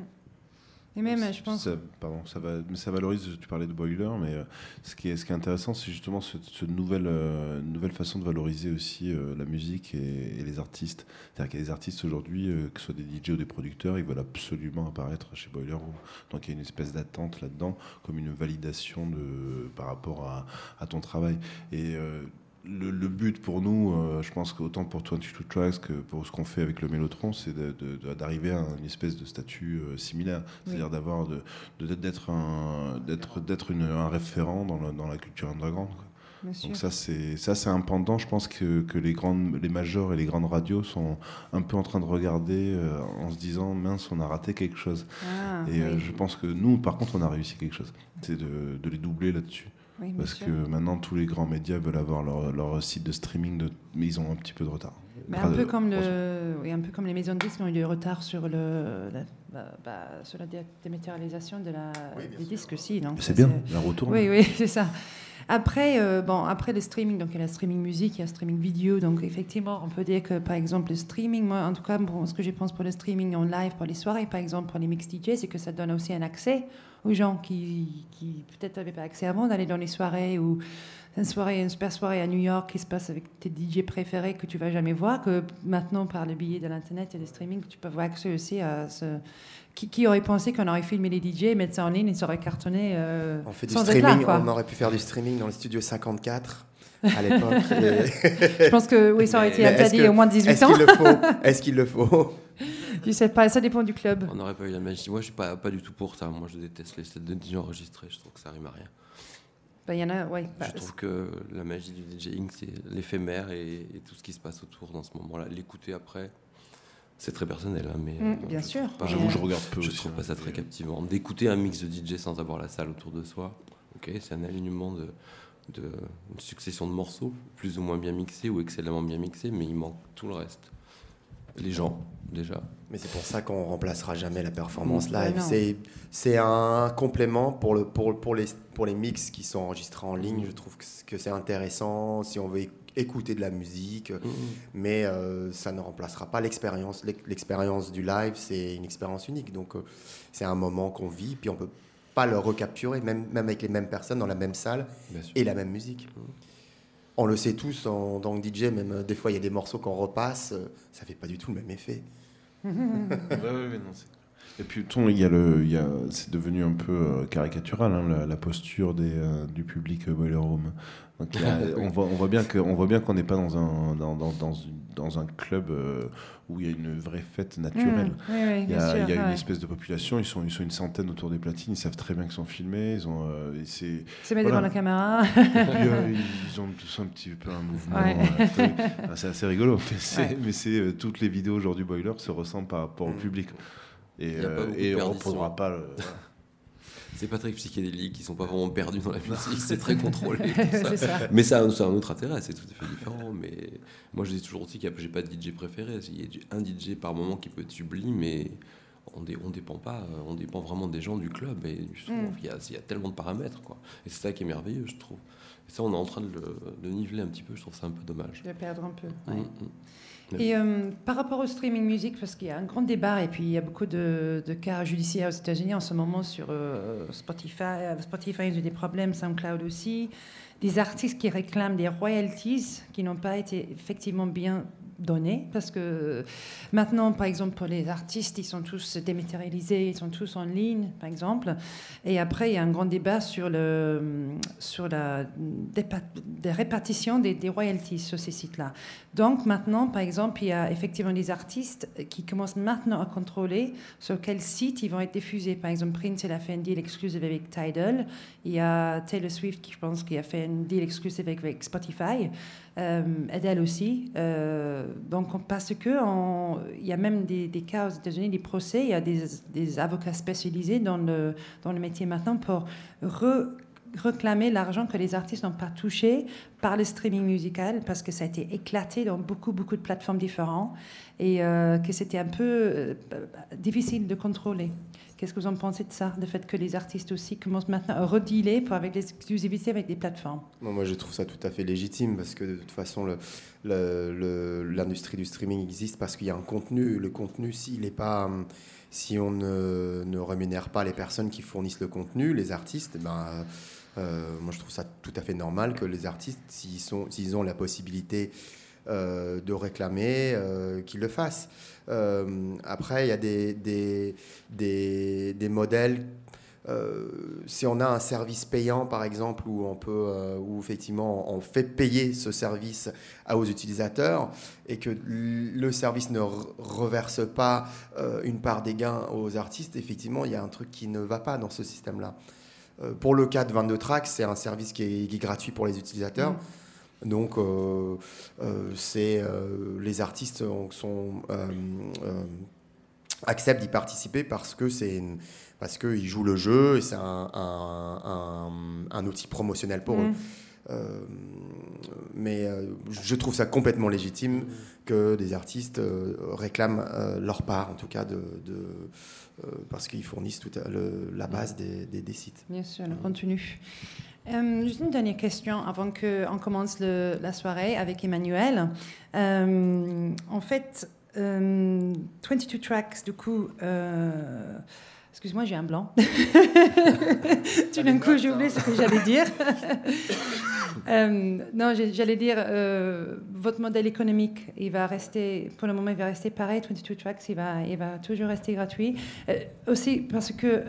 Et même, je pense. Ça, pardon, ça, va, mais ça valorise, tu parlais de boiler, mais euh, ce, qui est, ce qui est intéressant, c'est justement cette, cette nouvelle, euh, nouvelle façon de valoriser aussi euh, la musique et, et les artistes. C'est-à-dire qu'il y a des artistes aujourd'hui, euh, que ce soit des DJ ou des producteurs, ils veulent absolument apparaître chez Boiler Room. Donc il y a une espèce d'attente là-dedans, comme une validation de, par rapport à, à ton travail. Et euh, le, le but pour nous, euh, je pense qu'autant pour 22 Tracks que pour ce qu'on fait avec le Mélotron, c'est d'arriver à une espèce de statut euh, similaire. C'est-à-dire d'avoir de- d'être un, d'être, un référent dans la, dans la culture underground. quoi. Donc ça c'est ça c'est un pendant, je pense que, que les grandes les majors et les grandes radios sont un peu en train de regarder euh, en se disant mince on a raté quelque chose. Ah, et oui. je pense que nous par contre on a réussi quelque chose, c'est de, de les doubler là-dessus. Oui, Parce sûr. que maintenant tous les grands médias veulent avoir leur, leur site de streaming, de- mais ils ont un petit peu de retard. Mais Enfin, un peu, euh, comme heureusement. le, oui, un peu comme les maisons de disques ont eu du retard sur, le, la, bah, bah, sur la dé- dématérialisation de la, des disques aussi. C'est bien, la retourne. Oui, oui, c'est ça. Après, euh, bon, après le streaming, donc il y a le streaming musique, il y a le streaming vidéo. Donc effectivement, on peut dire que par exemple le streaming, moi en tout cas, bon, ce que je pense pour le streaming en live, pour les soirées, par exemple, pour les mix DJ, c'est que ça donne aussi un accès aux gens qui, qui peut-être n'avaient pas accès avant d'aller dans les soirées ou une soirée, une super soirée à New York qui se passe avec tes DJ préférés que tu vas jamais voir, que maintenant par le biais de l'internet et du streaming, tu peux avoir accès aussi à ce. Qui, qui aurait pensé qu'on aurait filmé les DJ, mettre ça en ligne, ils seraient cartonnés euh, On fait du sans streaming, là, on aurait pu faire du streaming dans le studio 54 à l'époque. et- Je pense que oui, ça aurait été est-ce interdit au moins de 18 est-ce ans. qu'il le faut? Est-ce qu'il le faut? Je sais pas, ça dépend du club. On n'aurait pas eu la magie. Moi, je suis pas, pas du tout pour ça. Moi, je déteste les sets de DJ enregistrés. Je trouve que ça rime à rien. Bah, Il y en a, ouais. bah, je trouve que la magie du DJing, c'est l'éphémère et, et tout ce qui se passe autour dans ce moment-là. L'écouter après, c'est très personnel. hein, mais Mm, euh, bien sûr. pas- J'avoue que je regarde peu Je aussi, trouve pas ça très captivant. D'écouter un mix de DJ sans avoir la salle autour de soi, ok, c'est un alignement de, de une succession de morceaux, plus ou moins bien mixés ou excellemment bien mixés, mais il manque tout le reste. Les gens, déjà. Mais c'est pour ça qu'on remplacera jamais la performance Bah live. non. c'est c'est un complément pour, le, pour, pour, les, pour les mix qui sont enregistrés en ligne. Je trouve que c'est- intéressant si on veut éc- écouter de la musique, mais euh, ça ne remplacera pas l'expérience. L'ex- L'expérience du live, c'est une expérience unique. Donc euh, c'est un moment qu'on vit, puis on peut pas le recapturer, même, même avec les mêmes personnes dans la même salle et la même musique. On le sait tous en tant que DJ, même euh, des fois il y a des morceaux qu'on repasse, euh, ça fait pas du tout le même effet. Ouais, ouais, ouais, non, c'est- Et puis, ton, il y a le, il y a, c'est devenu un peu euh, caricatural hein, la, la posture des, euh, du public euh, Boiler Room. Donc, a- on, voit, on voit bien que, on voit bien qu'on n'est pas dans un, dans, dans, dans, dans un club euh, où il y a une vraie fête naturelle. Mm, oui, oui, il y a, sûr, il y a une espèce de population. Ils sont, ils sont une centaine autour des platines. Ils savent très bien qu'ils sont filmés. Ils ont, euh, c'est, Se voilà. devant la caméra. Et puis, ils ont tous un petit peu un mouvement. Ouais. Ah, c'est assez rigolo. Mais c'est, Ouais. mais c'est, toutes les vidéos aujourd'hui Boiler se ressemblent par rapport au Mm. public. Et, euh, et on perdition. reprendra pas. le- C'est pas très psychédélique, ils sont pas vraiment perdus dans la musique, c'est très contrôlé. ça. Ça. Mais ça, a un- ça a un autre intérêt, c'est tout à fait différent. Mais moi, je dis toujours aussi a- j'ai pas de DJ préféré. Il y a un DJ par moment qui peut être sublime, mais on, dé- on dépend pas, euh, on dépend vraiment des gens du club. Et Mm. qu'il y a, il y a tellement de paramètres, quoi. Et c'est ça qui est merveilleux, je trouve. Et ça, on est en train de le de niveler un petit peu. Je trouve ça un peu dommage. De perdre un peu. Mm, ouais. mm. Et euh, par rapport au streaming music, parce qu'il y a un grand débat et puis il y a beaucoup de, cas judiciaires aux États-Unis en ce moment sur euh, Spotify. Euh, Spotify a eu des problèmes, SoundCloud aussi. Des artistes qui réclament des royalties qui n'ont pas été effectivement bien données. Parce que maintenant, par exemple, pour les artistes, ils sont tous dématérialisés, ils sont tous en ligne, par exemple. Et après, il y a un grand débat sur, le, sur la dépa- des royalties sur ces sites-là. Donc maintenant, par exemple, il y a effectivement des artistes qui commencent maintenant à contrôler sur quel site ils vont être diffusés. Par exemple, Prince, a fait un deal exclusif avec Tidal. Il y a Taylor Swift, qui je pense, qui a fait un deal exclusif avec, avec Spotify. Euh, Adele aussi. Euh, donc, on- parce que on- il y a même des, des cas aux États-Unis, des procès, il y a des, des avocats spécialisés dans le, dans le métier maintenant pour re- réclamer l'argent que les artistes n'ont pas touché par le streaming musical parce que ça a été éclaté dans beaucoup, beaucoup de plateformes différentes et euh, que c'était un peu euh, difficile de contrôler. Qu'est-ce que vous en pensez de ça, le fait que les artistes aussi commencent maintenant à redealer pour- avec l'exclusivité avec des plateformes? Moi, je trouve ça tout à fait légitime parce que de toute façon, l'industrie du streaming existe parce qu'il y a un contenu. Le contenu, s'il est pas, si on ne, ne rémunère pas les personnes qui fournissent le contenu, les artistes, ben, moi, je trouve ça tout à fait normal que les artistes, s'ils ont la possibilité euh, de réclamer, euh, qu'ils le fassent. Euh, après, il y a des, des, modèles euh, si on a un service payant, par exemple, où on peut, euh, où effectivement on fait payer ce service aux utilisateurs et que le service ne re- reverse pas euh, une part des gains aux artistes, effectivement, il y a un truc qui ne va pas dans ce système-là. Euh, pour le cas de 22 Tracks, c'est un service qui est, qui est gratuit pour les utilisateurs. Donc, euh, euh, c'est euh, les artistes sont, acceptent d'y participer parce que c'est parce qu'ils jouent le jeu et c'est un, un- un- un outil promotionnel pour eux. Mm. Euh, mais je trouve ça complètement légitime que des artistes réclament leur part, en tout cas, de, de, parce qu'ils fournissent toute le- la base des, des- des sites. Bien sûr, le contenu. Euh, juste une dernière question avant qu'on commence le- la soirée avec Emmanuel. Euh, en fait, euh, 22 tracks, du coup. Excuse-moi, j'ai un blanc. Tout d'un coup, j'ai oublié ce que j'allais dire. Euh, non, j'allais dire, euh, votre modèle économique, il va rester, pour le moment, il va rester pareil. 22 Tracks, il va, il va toujours rester gratuit. Euh, aussi, parce que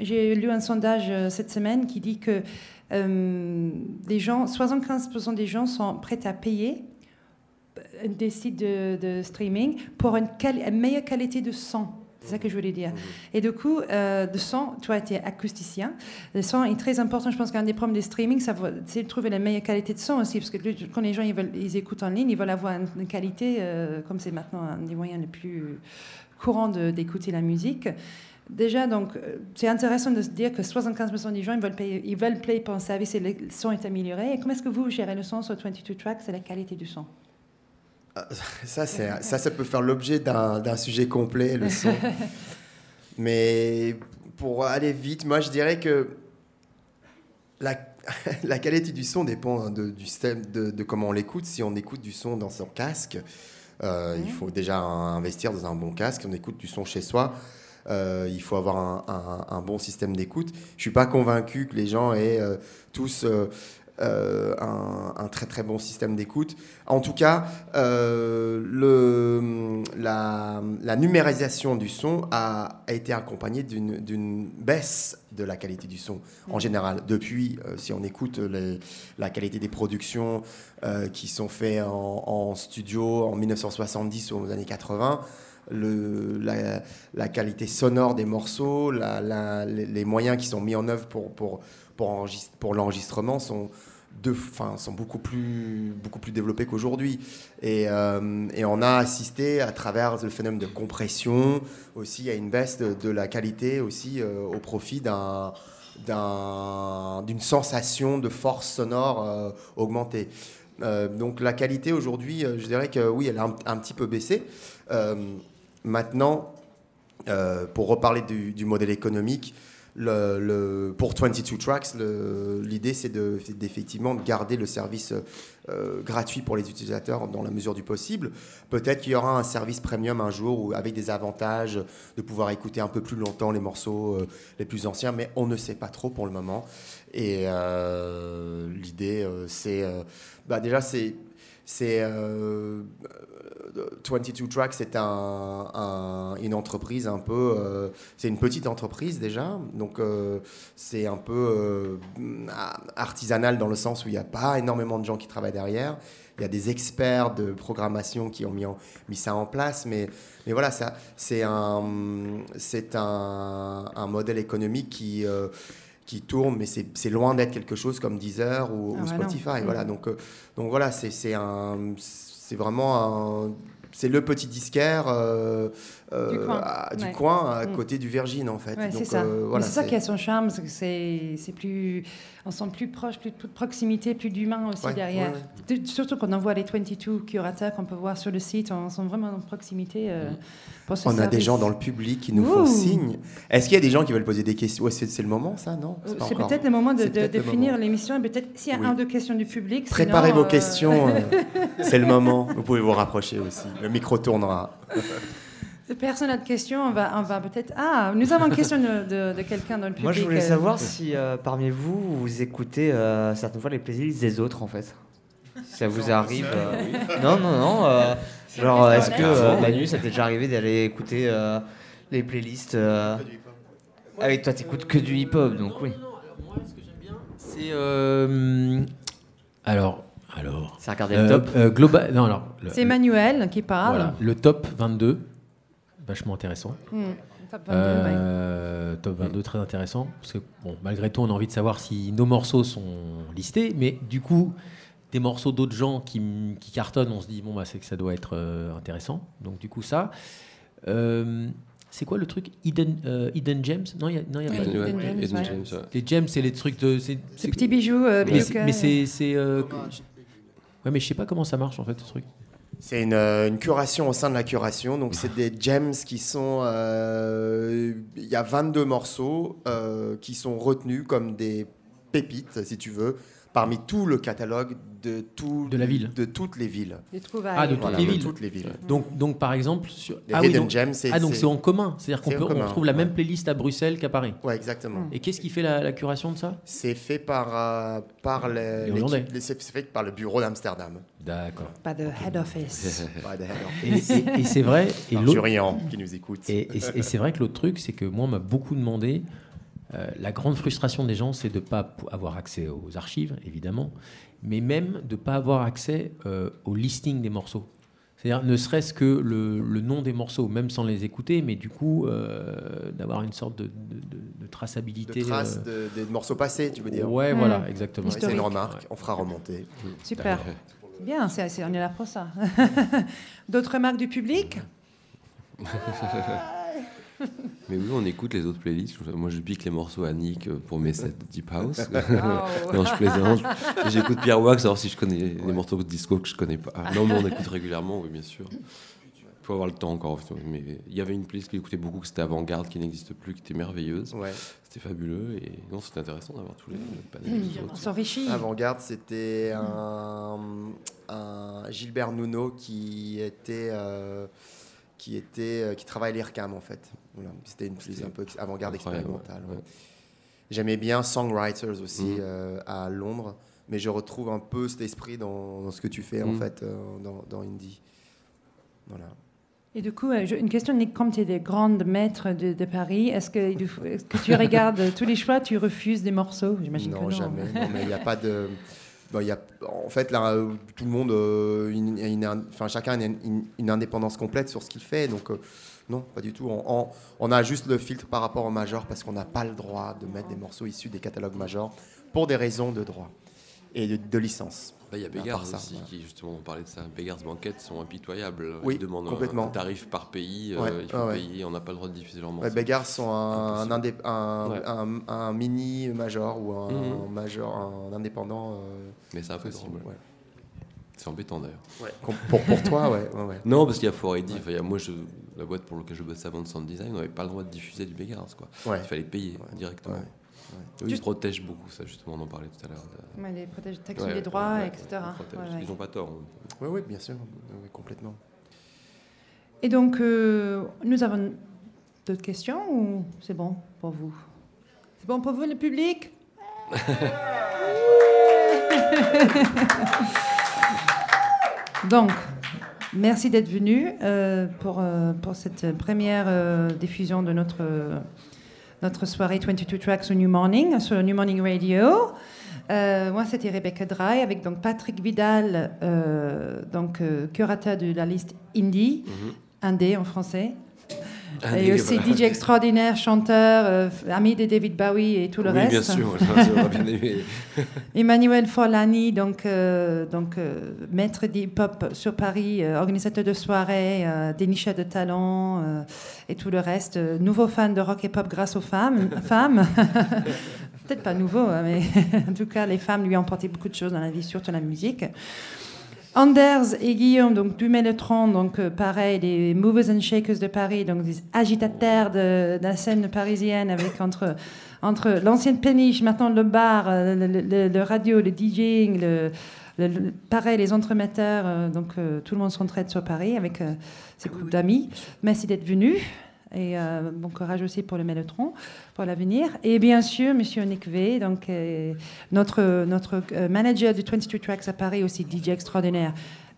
j'ai lu un sondage cette semaine qui dit que gens, 75% des gens sont prêts à payer des sites de, de streaming pour une, une meilleure qualité de son. C'est ça que je voulais dire. Et du coup, euh, le son, toi, tu es acousticien. Le son est très important. Je pense qu'un des problèmes des streaming, c'est de trouver la meilleure qualité de son aussi. Parce que quand les gens ils veulent, ils écoutent en ligne, ils veulent avoir une, qualité, euh, comme c'est maintenant un des moyens les plus courants d'écouter la musique. Déjà, donc, euh, c'est intéressant de se dire que 75% des gens, ils veulent payer, ils veulent payer pour un service et le son est amélioré. Et comment est-ce que vous gérez le son sur 22 Tracks C'est la qualité du son? Ça, c'est- ça, ça peut faire l'objet d'un sujet complet, le son. Mais pour aller vite, moi, je dirais que la, la qualité du son dépend de, du système, de, de comment on l'écoute. Si on écoute du son dans son casque, euh, il faut déjà investir dans un bon casque. On écoute du son chez soi. euh, il faut avoir un, un- un bon système d'écoute. Je suis pas convaincu que les gens aient euh, tous un, un très très bon système d'écoute. En tout cas, euh, le, la, la numérisation du son a, a été accompagnée d'une baisse de la qualité du son en général. Depuis, euh, si on écoute les- la qualité des productions euh, qui sont faites en, en studio en 1970 ou aux années 80, le, la, la qualité sonore des morceaux, la- la- les, moyens qui sont mis en œuvre pour, pour, pour, enregistre- pour l'enregistrement sont, sont beaucoup, plus, beaucoup plus développés qu'aujourd'hui. Et, euh, et on a assisté à travers le phénomène de compression aussi à une baisse de, la qualité aussi euh, au profit d'un d'un- d'une sensation de force sonore euh, augmentée. Donc la qualité aujourd'hui, je dirais que oui, elle a un, petit peu baissé. Maintenant, pour reparler du modèle économique, le, le- pour 22 Tracks, l'idée c'est de- c'est d'effectivement de garder le service euh, gratuit pour les utilisateurs dans la mesure du possible. Peut-être qu'il y aura un service premium un jour où, avec des avantages de pouvoir écouter un peu plus longtemps les morceaux euh, les plus anciens, mais on ne sait pas trop pour le moment. Et euh, l'idée, c'est bah, déjà c'est 22 Tracks, c'est un, un- une entreprise un peu, euh, c'est une petite entreprise déjà, donc euh, c'est un peu euh, artisanal dans le sens où il n'y a pas énormément de gens qui travaillent derrière. Il y a des experts de programmation qui ont mis, en- mis ça en place, mais, mais voilà, ça, c'est un, c'est un, un modèle économique qui, qui tourne, mais c'est c'est loin d'être quelque chose comme Deezer ou, Ah ou. Spotify. Mm. Voilà, donc, donc voilà, c'est c'est un, c'est vraiment un, c'est le petit disquaire euh, Du coin. à, du Ouais. coin à Mm. côté du Virgin en fait. Ouais, c'est ça. euh, Mais voilà, c'est ça qui a son charme, c'est que c'est c'est plus, on sent plus proche, plus, de proximité, plus d'humain aussi Ouais, derrière. De- surtout quand on voit les 22 curateurs qu'on peut voir sur le site, on sent vraiment en proximité. euh, pour ce On a des gens dans le public qui nous font signe. Est-ce qu'il y a des gens qui veulent poser des questions? Ouais, C'est le moment, ça, non? C'est peut-être le moment de, de- finir l'émission et peut-être s'il y a Oui. un ou deux questions du public. Préparez sinon, vos euh, questions. euh, c'est le moment. Vous pouvez vous rapprocher aussi. Le micro tournera. Personne n'a de questions, on va, on va peut-être. Ah, nous avons une question de, de- de quelqu'un dans le public. Moi, je voulais euh, savoir si euh, parmi vous, vous écoutez euh, certaines fois les playlists des autres, en fait. Si ça vous arrive. euh, Non, non, non. euh, genre, est-ce que euh, Manu, ça t'est déjà arrivé d'aller écouter euh, les playlists euh, Ah oui, toi, t'écoutes que du hip-hop, donc oui. C'est. euh, alors. Alors. C'est regarder le top. euh, global. Non, alors. le- C'est Emmanuel qui parle. Voilà, le top 22, vachement intéressant. Hmm, top 22, Euh, Top 22, très intéressant. Parce que, bon, malgré tout, on a envie de savoir si nos morceaux sont listés. Mais du coup, des morceaux d'autres gens qui, qui cartonnent, on se dit, bon, bah, c'est que ça doit être euh, intéressant. Donc, du coup, ça. Euh, c'est quoi le truc? Hidden, euh, Hidden Gems Non, il n'y a, non, y a pas de- Hidden Gems, Hidden ouais. Gems, ouais. Les gems, c'est les trucs de. C'est Ces petits bijoux, euh, mais c'est- que- mais c'est. c'est, euh, Ouais, mais je sais pas comment ça marche en fait ce truc. C'est une, euh, une curation au sein de la curation. Donc, c'est des gems qui sont. euh, Il y a 22 morceaux euh, qui sont retenus comme des pépites, si tu veux, parmi tout le catalogue de, tout, De la ville. de toutes les villes. Ah, de toutes Voilà, les de villes. toutes les villes. Donc, donc par exemple, sur. Les ah oui, Hidden donc, Gems, c'est- ah, donc c'est- en commun. C'est-à-dire qu'on on retrouve la ouais. même playlist à Bruxelles qu'à Paris. Ouais, exactement. Et qu'est-ce qui fait la, la curation de ça? C'est fait par, euh, par les- Les c'est fait par le bureau d'Amsterdam. D'accord. Pas de head office. By the head Et, office. et- et c'est vrai. Et l'autre- qui nous écoute. Et, et c'est- et c'est vrai que l'autre truc, c'est que moi, on m'a beaucoup demandé. Euh, la grande frustration des gens, c'est de ne pas avoir accès aux archives, évidemment, mais même de ne pas avoir accès euh, au listing des morceaux. C'est-à-dire, ne serait-ce que le, le nom des morceaux, même sans les écouter, mais du coup, euh, d'avoir une sorte de, de- de- de traçabilité. de traces euh, de, des morceaux passés, tu veux dire Ouais, voilà, exactement. C'est une remarque, on fera remonter. Super. Bien, c'est, c'est- on est là pour ça. D'autres remarques du public? Mais oui, on écoute les autres playlists. Moi, je pique les morceaux à Nick pour mes sets Deep House. Oh. non, je plaisante. Et J'écoute Pierre Wax, alors si je connais les morceaux de disco que je connais pas. Ah, Non, mais on écoute régulièrement, oui, bien sûr. Il faut avoir le temps encore. Mais il y avait une playlist que j'écoutais beaucoup, que c'était Avant-Garde, qui n'existe plus, qui était merveilleuse. Ouais. C'était fabuleux. Et non, c'était intéressant d'avoir tous les panels. des On s'enrichit. Avant-garde, c'était un, un Gilbert Nuno qui était, euh, qui était, euh, qui travaille l'IRCAM en fait. Voilà. C'était une playlist un peu avant-garde expérimentale. ouais. ouais. J'aimais bien Songwriters aussi Mhm. euh, à Londres, mais je retrouve un peu cet esprit dans, dans ce que tu fais en Mhm. fait euh, dans, dans Indie. Voilà. Et du coup, euh, une question, Nick, comme tu es des grandes maîtres de, de Paris, est-ce que, tu regardes tous les choix, tu refuses des morceaux? J'imagine que Non, non. jamais. Non, mais il n'y a pas de. il y a, en fait, là, euh, tout le monde, euh, chacun a une, indépendance complète sur ce qu'il fait. Donc, euh, non, pas du tout. On, on- on a juste le filtre par rapport au major parce qu'on n'a pas le droit de mettre des morceaux issus des catalogues majors pour des raisons de droit et de, de licence. Là, il y a Beggars aussi, voilà. qui justement, on parlait de ça. Beggars Banquettes sont impitoyables. Oui, Ils demandent un- complètement. un tarif par pays. euh, il faut ouais. payer, on n'a pas le droit de diffuser leurs morceaux. Beggars sont un, un, indé- un, Ouais. un- un mini major ou un, Mhm. major, un indépendant. euh, Mais c'est impossible. C'est embêtant d'ailleurs. Pour- pour toi, ouais, ouais, ouais. Non, parce qu'il y a 4AD. Enfin, il y a- moi, je, la boîte pour laquelle je bossais avant de Sound Design, on n'avait pas le droit de diffuser du. Quoi. Ouais. Il fallait payer directement. Ouais, Eux, ils protègent beaucoup, ça justement, on en parlait tout à l'heure. de- Ouais, les protège- textes Ouais, des droits, ouais, etc. ils protègent. Ouais, ouais. Ils n'ont pas tort. Oui, oui, bien sûr, complètement. Et donc, euh, nous avons d'autres questions ou c'est bon pour vous? C'est bon pour vous, le public? Donc, merci d'être venu euh, pour, euh, pour cette première euh, diffusion de notre, euh, notre soirée 22 Tracks au New Morning, sur New Morning Radio. Euh, moi, c'était Rebecca Dry avec donc Patrick Vidal, euh, donc euh, curateur de la liste Indie, Indé en français. Indé, et aussi. DJ extraordinaire, chanteur, euh, ami de David Bowie et tout le oui, reste. bien sûr, j'aurais bien aimé. Emmanuel Forlani, donc, euh, donc euh, maître d'hip-hop sur Paris, euh, organisateur de soirées, dénicheur de talents et tout le reste. Nouveau fan de rock et pop grâce aux femmes. femmes. Peut-être pas nouveau, hein, mais en tout cas, les femmes lui ont apporté beaucoup de choses dans la vie, surtout la musique. Anders et Guillaume, donc du Mélétron, donc euh, pareil, des Movers and Shakers de Paris, donc des agitateurs de, de la scène parisienne, avec entre, entre l'ancienne péniche, maintenant le bar, euh, le, le- le- radio, le DJing, le, le- pareil, les entremetteurs, euh, donc euh, tout le monde s'entraide sur Paris avec euh, ses groupes d'amis. Merci d'être venu. Et euh, bon courage aussi pour le Mélotron, pour l'avenir. Et bien sûr, Monsieur Nick V, donc, euh, notre, notre euh, manager du 22 Tracks à Paris, aussi DJ extraordinaire.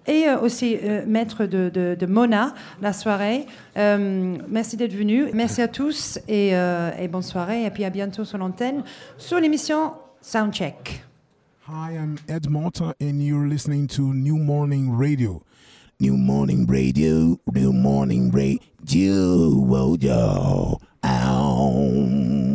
Et aussi maître de, de- Mona, la soirée. Merci d'être venu. Merci à tous et, et bonne soirée. Et puis à bientôt sur l'antenne, sur l'émission Soundcheck. Hi, I'm Ed Malta, and you're listening to New Morning Radio. New Morning Radio, New Morning Radio, you, Wojo. Ow.